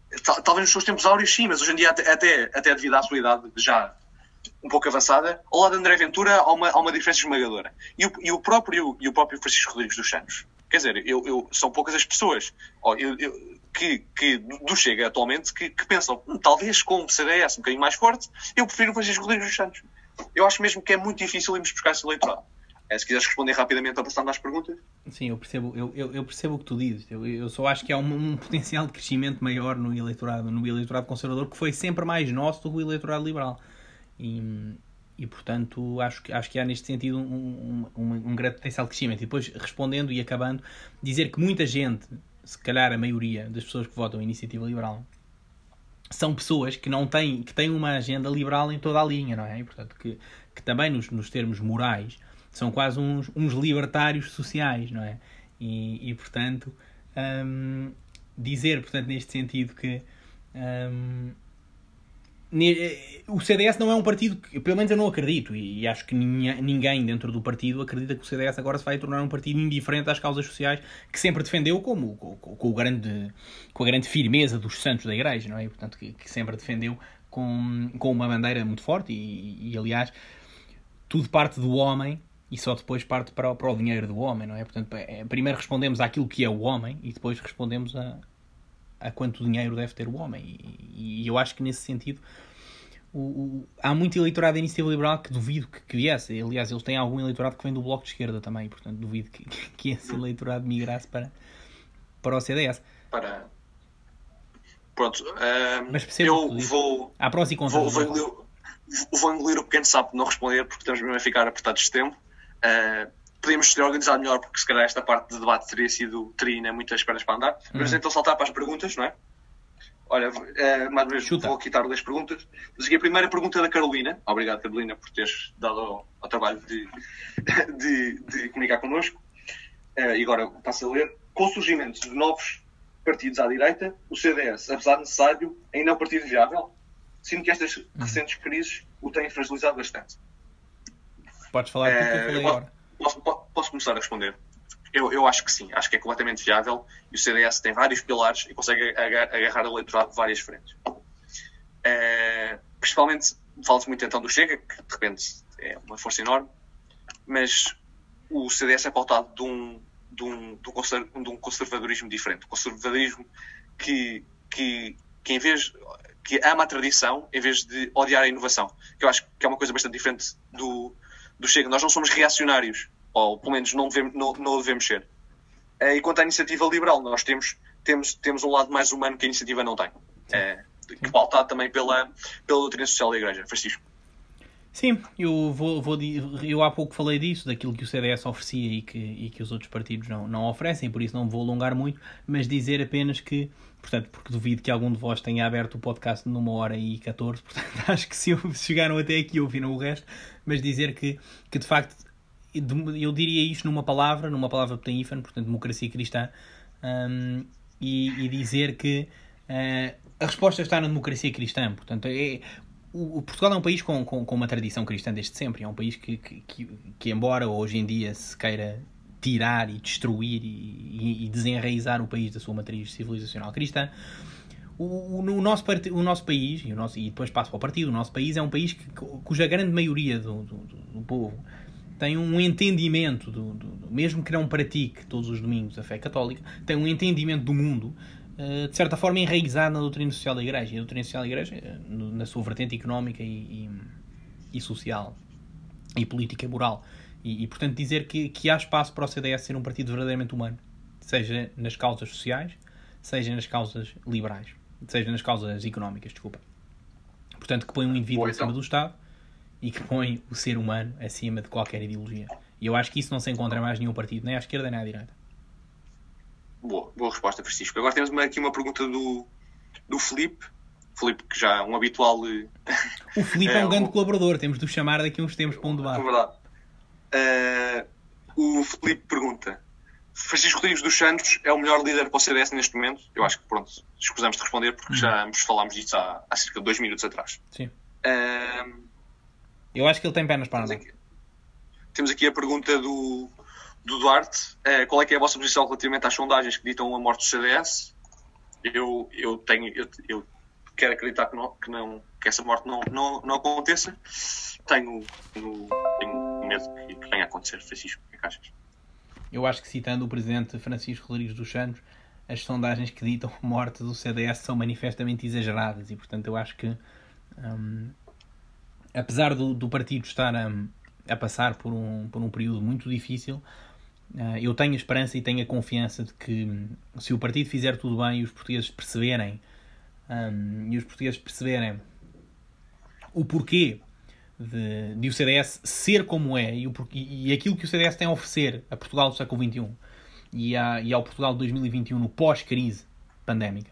talvez nos seus tempos áureos sim, mas hoje em dia até, até, até devido à sua idade já um pouco avançada, ao lado de André Ventura há uma, há uma diferença esmagadora. E o, e o, próprio, e o próprio Francisco Rodrigues dos Santos. Quer dizer, eu, eu são poucas as pessoas oh, eu, eu, que, que do Chega atualmente que, que pensam, hum, talvez com o CDS um bocadinho mais forte, eu prefiro o Francisco Rodrigues dos Santos. Eu acho mesmo que é muito difícil irmos buscar esse eleitorado. É, se quiseres responder rapidamente a passando às perguntas. Sim, eu percebo, eu, eu, eu, percebo o que tu dizes. Eu, eu só acho que há um, um, potencial de crescimento maior no eleitorado, no eleitorado conservador, que foi sempre mais nosso do que o eleitorado liberal. E, e portanto, acho que, acho que há neste sentido um, um, um, grande potencial de crescimento. E depois, respondendo e acabando, dizer que muita gente, se calhar a maioria das pessoas que votam iniciativa liberal, são pessoas que não têm, que têm uma agenda liberal em toda a linha, não é? E, portanto, que, que também nos, nos termos morais são quase uns, uns libertários sociais, não é? E, e portanto, hum, dizer, portanto, neste sentido que hum, o CDS não é um partido que, pelo menos eu não acredito, e acho que ninguém dentro do partido acredita que o CDS agora se vai tornar um partido indiferente às causas sociais que sempre defendeu como, com, com, o grande, com a grande firmeza dos santos da igreja, não é? Portanto, que, que sempre defendeu com, com uma bandeira muito forte e, e, aliás, tudo parte do homem e só depois parte para, para o dinheiro do homem, não é? Portanto, é, primeiro respondemos àquilo que é o homem e depois respondemos a, a quanto dinheiro deve ter o homem. E, e eu acho que nesse sentido o, o, há muito eleitorado da iniciativa liberal que duvido que, que viesse. Aliás, eles têm algum eleitorado que vem do bloco de esquerda também, portanto duvido que, que esse eleitorado migrasse para, para o CDS. Para. Pronto, uh, Mas eu vou. Há prós e contras. Vou, vou, engolir, vou engolir o pequeno sapo de não responder porque estamos mesmo a ficar apertados de tempo. Uh, podíamos ter organizado melhor, porque se calhar esta parte de debate teria sido teria né, muitas pernas para andar. Mas uhum. então saltar para as perguntas, não é? Olha, uh, mais uma vez Chuta. vou quitar das perguntas. Mas aqui a primeira pergunta da Carolina. Obrigado, Carolina, por teres dado ao, ao trabalho de, de, de, comunicar connosco. Uh, e agora passo a ler. Com o surgimento de novos partidos à direita, o CDS, apesar de necessário, ainda é um partido viável? Sinto que estas uhum. recentes crises o têm fragilizado bastante. Podes falar uh, que eu falei agora. Posso, posso, começar a responder? Eu, eu acho que sim, acho que é completamente viável e o CDS tem vários pilares e consegue agarrar o eleitorado de várias frentes. Uh, principalmente, fala-se muito então do Chega, que de repente é uma força enorme, mas o CDS é pautado de um, de um, de um conservadorismo diferente. Um conservadorismo que, que, que, em vez, que ama a tradição em vez de odiar a inovação. Que eu acho que é uma coisa bastante diferente do, do Chega. Nós não somos reacionários, ou pelo menos não devemos, não, não devemos ser. Eh, e quanto à iniciativa liberal, nós temos, temos, temos um lado mais humano que a iniciativa não tem. É, que pautado também pela, pela doutrina social da Igreja. Francisco. Sim, eu, vou, vou, eu há pouco falei disso, daquilo que o CDS oferecia e que, e que os outros partidos não, não oferecem, por isso não vou alongar muito, mas dizer apenas que, portanto, porque duvido que algum de vós tenha aberto o podcast numa hora e 14, portanto, acho que se chegaram até aqui ouviram o resto, mas dizer que, que de facto, eu diria isto numa palavra, numa palavra petenífana, portanto, democracia cristã, um, e, e, dizer que uh, a resposta está na democracia cristã, portanto, é, o, Portugal é um país com, com, com, uma tradição cristã desde sempre. É um país que, que, que embora hoje em dia se queira tirar e destruir e, e, desenraizar o país da sua matriz civilizacional cristã, o, o, nosso, o nosso país, e, o nosso, e depois passo para o partido, o nosso país é um país que, cuja grande maioria do, do, do povo tem um entendimento, do, do, mesmo que não pratique todos os domingos a fé católica, tem um entendimento do mundo eh, de certa forma enraizado na doutrina social da Igreja. E a doutrina social da Igreja, eh, na sua vertente económica e, e, e social, e política e moral. E, e, portanto, dizer que, que há espaço para o CDS ser um partido verdadeiramente humano, seja nas causas sociais, seja nas causas liberais, seja nas causas económicas, desculpa. Portanto, que põe um indivíduo Boa, então. acima do Estado e que põe o ser humano acima de qualquer ideologia. E eu acho que isso não se encontra mais em nenhum partido, nem à esquerda nem à direita. Boa, boa resposta, Francisco. Agora temos aqui uma pergunta do, do Felipe. Felipe, que já é um habitual. Eh, o Felipe é, um grande colaborador, temos de o chamar daqui uns tempos para um debate. É verdade. Uh, o Felipe pergunta: Francisco Rodrigues dos Santos é o melhor líder para o CDS neste momento? Eu acho que, pronto, escusamos de responder porque já nos falámos disso há, há cerca de dois minutos atrás. Sim. Uh, Eu acho que ele tem pernas para andar. Temos aqui a pergunta do, do Duarte, uh, qual é que é a vossa posição relativamente às sondagens que ditam a morte do CDS? Eu, eu tenho, eu, eu quero acreditar que, não, que, não, que essa morte não, não, não aconteça. Tenho, tenho medo que, venha a acontecer, Francisco. O que, é que achas? Eu acho que, citando o presidente Francisco Rodrigues dos Santos, as sondagens que ditam a morte do CDS são manifestamente exageradas e, portanto, eu acho que, um, apesar do, do partido estar a, a passar por um, por um período muito difícil, Uh, eu tenho a esperança e tenho a confiança de que se o partido fizer tudo bem e os portugueses perceberem um, e os portugueses perceberem o porquê de, de, o CDS ser como é e, o, e, aquilo que o CDS tem a oferecer a Portugal do século XXI e, a, e ao Portugal de 2021 no pós-crise pandémica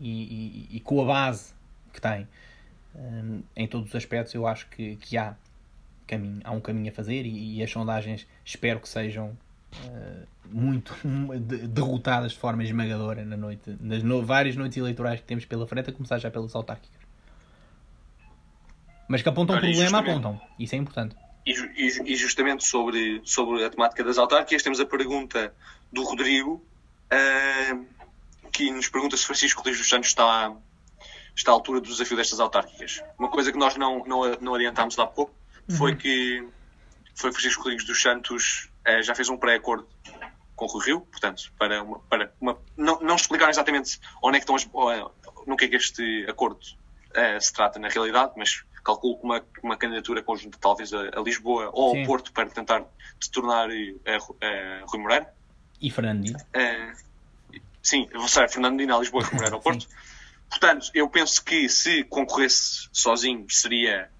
e, e, com a base que tem um, em todos os aspectos, eu acho que, que há caminho, há um caminho a fazer e, e as sondagens espero que sejam uh, muito derrotadas de forma esmagadora na noite, nas no, várias noites eleitorais que temos pela frente, a começar já pelas autárquicas. Mas que apontam Olha, problema, apontam. Isso é importante. E, e, justamente sobre, sobre a temática das autárquicas, temos a pergunta do Rodrigo, uh, que nos pergunta se Francisco Rodrigues dos Santos está, está à altura do desafio destas autárquicas. Uma coisa que nós não, não, não adiantámos há pouco foi uhum. que foi Francisco Rodrigues dos Santos uh, já fez um pré-acordo com o Rui Rio, portanto, para, uma, para uma, não, não explicaram exatamente onde é que estão as, uh, no que é que este acordo uh, se trata na realidade, mas calculo que uma, uma candidatura conjunta talvez a, a Lisboa ou Sim. ao Porto para tentar se tornar Rui Moreira. E Fernandinho. sim, vou ser Fernandinho a Lisboa e Rui Moreira ao Porto. Portanto, eu penso que se concorresse sozinho seria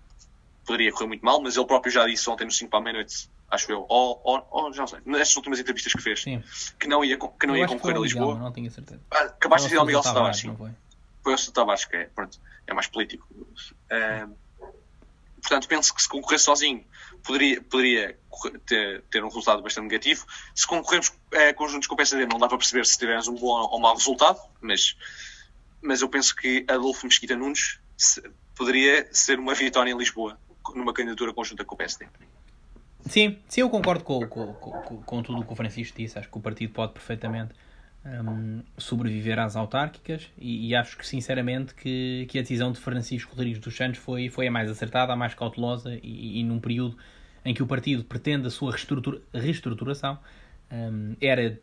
poderia correr muito mal, mas ele próprio já disse ontem no 5 para a meia-noite, acho eu, ou, ou, ou, já não sei, nestas últimas entrevistas que fez, sim. que não ia, que não ia concorrer a Lisboa. Não, não tenho certeza. Ah, acabaste de dizer ao Miguel Tavares, sim. Foi, o Tavares, que é, pronto, é mais político. Uh, portanto, penso que se concorresse sozinho poderia, poderia ter, ter um resultado bastante negativo. Se concorremos é, conjuntos com o PSD, não dá para perceber se tivermos um bom ou mau resultado, mas, mas eu penso que Adolfo Mesquita Nunes poderia ser uma vitória em Lisboa numa candidatura conjunta com o PSD. sim, sim, eu concordo com, com, com, com tudo o que o Francisco disse. Acho que o partido pode perfeitamente um, sobreviver às autárquicas e, e, acho que sinceramente que, que a decisão de Francisco Rodrigues dos Santos foi, foi a mais acertada, a mais cautelosa e, e num período em que o partido pretende a sua reestrutura, reestruturação um, era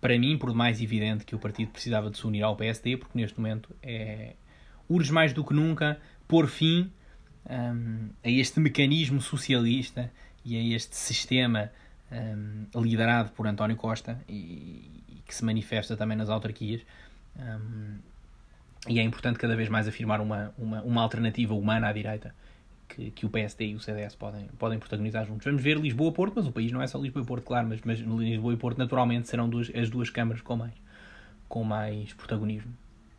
para mim por mais evidente que o partido precisava de se unir ao PSD porque neste momento é urge mais do que nunca pôr fim um, a este mecanismo socialista e a este sistema um, liderado por António Costa e, e, que se manifesta também nas autarquias. Um, e é importante cada vez mais afirmar uma, uma, uma alternativa humana à direita que, que o PSD e o CDS podem, podem protagonizar juntos. Vamos ver Lisboa-Porto, mas o país não é só Lisboa-Porto, claro, mas, mas Lisboa e Porto naturalmente serão duas, as duas câmaras com mais, com mais protagonismo.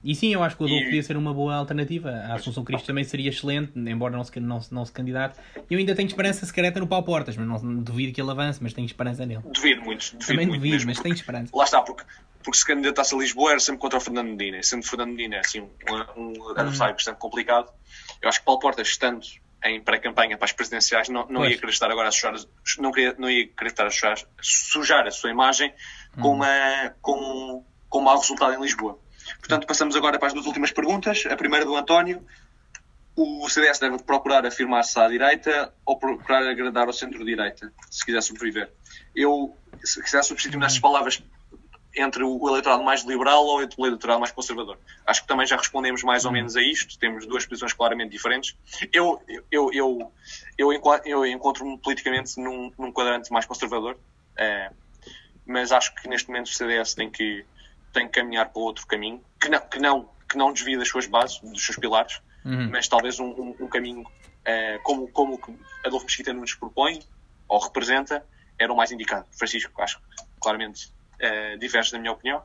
E sim, eu acho que o Adolfo e... podia ser uma boa alternativa. A Assunção Cristo também seria excelente, embora não se, não, não se candidate. Eu ainda tenho esperança secreta no Paulo Portas, mas não duvido que ele avance, mas tenho esperança nele. Duvido muito. Duvido também muito duvido, mas tenho esperança. Lá está, porque, porque se candidatasse a Lisboa era sempre contra o Fernando Medina. Sendo Fernando Medina assim, um, um adversário uhum. bastante complicado, eu acho que Paulo Portas, estando em pré-campanha para as presidenciais, não, não ia querer estar agora a sujar, não, queria, não ia querer estar a sujar, sujar a sua imagem com, uhum. uma, com, com um mau resultado em Lisboa. Portanto, passamos agora para as duas últimas perguntas. A primeira do António. O CDS deve procurar afirmar-se à direita ou procurar agradar ao centro-direita, se quiser sobreviver? Eu, se quiser substituir nestas palavras entre o eleitorado mais liberal ou o eleitorado mais conservador. Acho que também já respondemos mais ou menos a isto. Temos duas posições claramente diferentes. Eu, eu, eu, eu, eu encontro-me politicamente num, num quadrante mais conservador, é, mas acho que neste momento o CDS tem que tem que caminhar para outro caminho, que não, que não, que não desvie das suas bases, dos seus pilares, uhum. mas talvez um, um, um caminho uh, como, como Adolfo Mesquita nos propõe ou representa, era o mais indicado. Francisco, acho que claramente uh, diverge da minha opinião.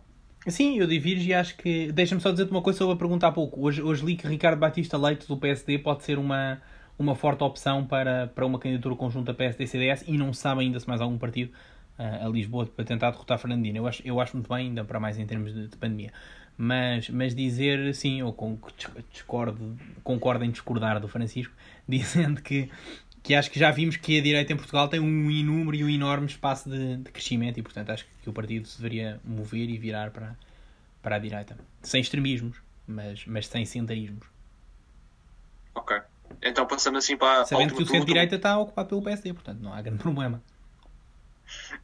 Sim, eu divirjo e acho que. Deixa-me só dizer-te uma coisa sobre a pergunta há pouco. Hoje, hoje li que Ricardo Batista Leite do PSD pode ser uma, uma forte opção para, para uma candidatura conjunta PSD-CDS e não se sabe ainda se mais algum partido a Lisboa para tentar derrotar Fernandina. Eu acho, eu acho muito bem, ainda para mais em termos de, de pandemia. Mas, mas dizer, sim, eu discordo, concordo em discordar do Francisco, dizendo que, que acho que já vimos que a direita em Portugal tem um inúmero e um enorme espaço de, de crescimento e, portanto, acho que o partido se deveria mover e virar para, para a direita. Sem extremismos, mas, mas sem centrismos. Ok. Então passando assim para. Sabendo que o centro-direita está ocupado pelo PSD, portanto não há grande problema.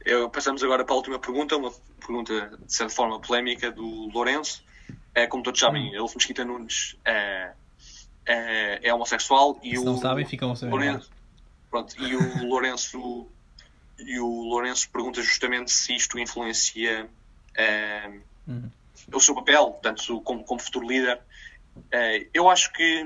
Eu, passamos agora para a última pergunta, uma pergunta de certa forma polémica do Lourenço. É, como todos sabem, hum. Elfo Mesquita Nunes é, é, é homossexual e Se o não sabem, ficam a saber. Lourenço, pronto, e o Lourenço e o Lourenço pergunta justamente se isto influencia é, hum. o seu papel, portanto, como, como futuro líder. É, eu acho que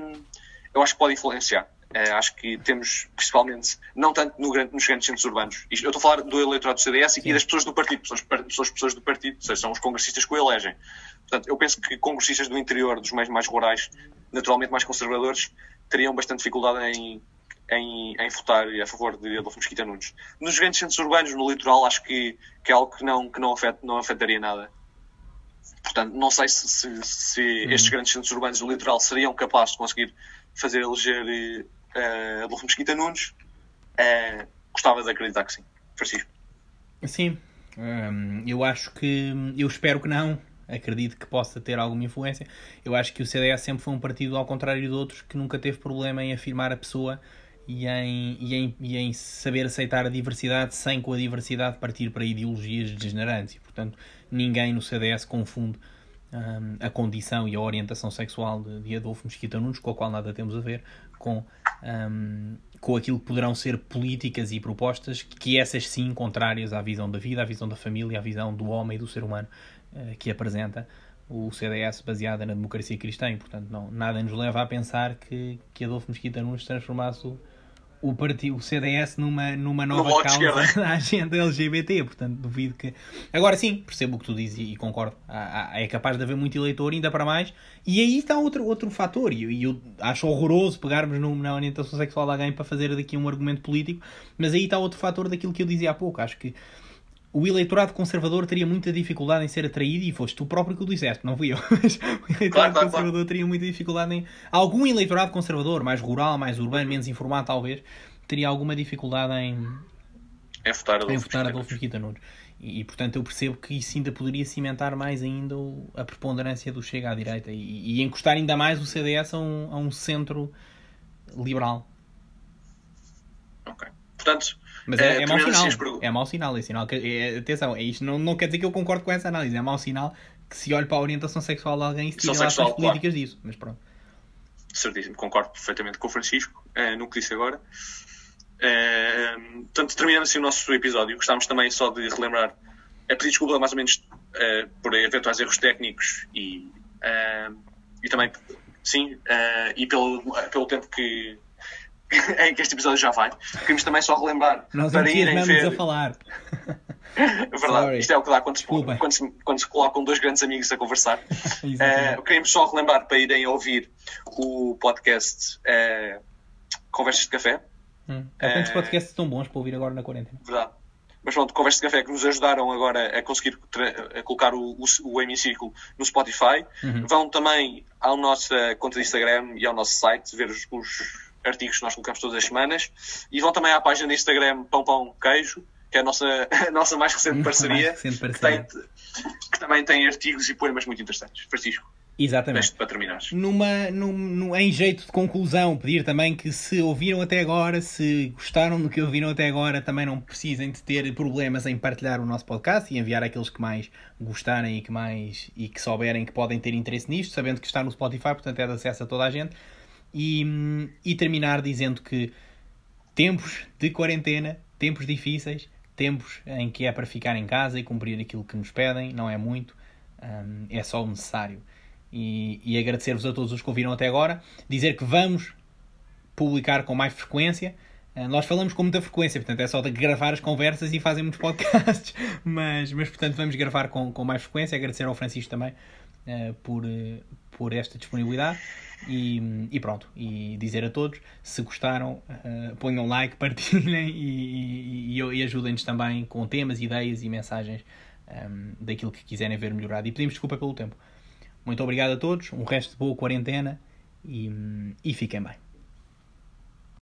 eu acho que pode influenciar. Uh, acho que temos, principalmente, não tanto no grande, nos grandes centros urbanos. Isto, eu estou a falar do eleitorado do CDS e das pessoas do partido, pessoas, pessoas, pessoas do partido, ou seja, são os congressistas que o elegem. Portanto, eu penso que congressistas do interior, dos meios mais rurais, naturalmente mais conservadores, teriam bastante dificuldade em, em, em votar a favor de Adolfo Mesquita Nunes. Nos grandes centros urbanos, no litoral, acho que, que é algo que não, que não, afet, não afetaria nada. Portanto, não sei se, se, se uhum. estes grandes centros urbanos do litoral seriam capazes de conseguir fazer eleger uh, Adolfo Mesquita Nunes, uh, gostava de acreditar que sim. Francisco. Sim, um, eu acho que. Eu espero que não. Acredito que possa ter alguma influência. Eu acho que o CDS sempre foi um partido, ao contrário de outros, que nunca teve problema em afirmar a pessoa e em, e em, e em saber aceitar a diversidade sem com a diversidade partir para ideologias degenerantes. E, portanto, ninguém no CDS confunde um, a condição e a orientação sexual de, de Adolfo Mesquita Nunes, com a qual nada temos a ver, com, um, com aquilo que poderão ser políticas e propostas, que essas sim contrárias à visão da vida, à visão da família, à visão do homem e do ser humano uh, que apresenta o CDS baseada na democracia cristã. E, portanto, não, nada nos leva a pensar que, que Adolfo Mesquita Nunes transformasse o, partido, o CDS numa, numa nova causa da agenda LGBT. Portanto, duvido que. Agora sim, percebo o que tu dizes e, e concordo. Há, há, é capaz de haver muito eleitor, ainda para mais. E aí está outro, outro fator. E, e eu acho horroroso pegarmos no, na orientação sexual de alguém para fazer daqui um argumento político. Mas aí está outro fator daquilo que eu dizia há pouco. Acho que o eleitorado conservador teria muita dificuldade em ser atraído, e foste tu próprio que o disseste, não fui eu, mas o eleitorado claro, conservador claro. teria muita dificuldade em. Algum eleitorado conservador, mais rural, mais urbano, menos informado talvez, teria alguma dificuldade em, em votar Adolfo, em votar Adolfo Mesquita Nunes. E, e, portanto eu percebo que isso ainda poderia cimentar mais ainda o, a preponderância do Chega à direita e, e encostar ainda mais o CDS a um, a um centro liberal. Ok. Portanto, mas é, é, é mau sinal. É mau sinal. É sinal que, é, atenção, é isto não, não quer dizer que eu concordo com essa análise. É mau sinal que se olhe para a orientação sexual de alguém e se tire ações políticas claro. disso. Mas pronto. Certíssimo, concordo perfeitamente com o Francisco, é, no que disse agora. É, portanto, terminando assim o nosso episódio, gostávamos também só de relembrar, é pedir desculpa mais ou menos é, por eventuais erros técnicos e, é, e também, sim, e pelo, pelo tempo que, em que este episódio já vai. Queremos também só relembrar Nós para irem ver. a falar. É verdade, Sorry. isto é o que dá quando se, quando, se, quando se colocam dois grandes amigos a conversar. uh, queremos só relembrar para irem ouvir o podcast uh, Conversas de Café. Hum. Há tantos uh, podcasts tão bons para ouvir agora na quarentena. Verdade. Mas pronto, Conversas de Café que nos ajudaram agora a conseguir a colocar o, o, o hemiciclo no Spotify. Uhum. Vão também à nossa conta de Instagram e ao nosso site ver os, os artigos que nós colocamos todas as semanas. E vão também à página do Instagram Pão Pão Queijo que é a nossa, a nossa mais recente parceria, mais recente parceria. Que, tem, que, também tem artigos e poemas muito interessantes. Francisco. Exatamente. Para terminar. Numa, num, em jeito de conclusão, pedir também que se ouviram até agora, se gostaram do que ouviram até agora, também não precisem de ter problemas em partilhar o nosso podcast e enviar aqueles que mais gostarem e que mais e que souberem que podem ter interesse nisto, sabendo que está no Spotify, portanto é de acesso a toda a gente. E, e terminar dizendo que tempos de quarentena, tempos difíceis, tempos em que é para ficar em casa e cumprir aquilo que nos pedem, não é muito, um, é só o necessário. E, e agradecer-vos a todos os que ouviram até agora, dizer que vamos publicar com mais frequência. Uh, nós falamos com muita frequência, portanto é só de gravar as conversas e fazem muitos podcasts, mas, mas portanto vamos gravar com, com mais frequência. Agradecer ao Francisco também uh, por, uh, por esta disponibilidade. E, e, pronto, e dizer a todos, se gostaram, uh, ponham like, partilhem e, e, e ajudem-nos também com temas, ideias e mensagens um, ehm, daquilo que quiserem ver melhorado. E pedimos desculpa pelo tempo. Muito obrigado a todos, um resto de boa quarentena e, e fiquem bem.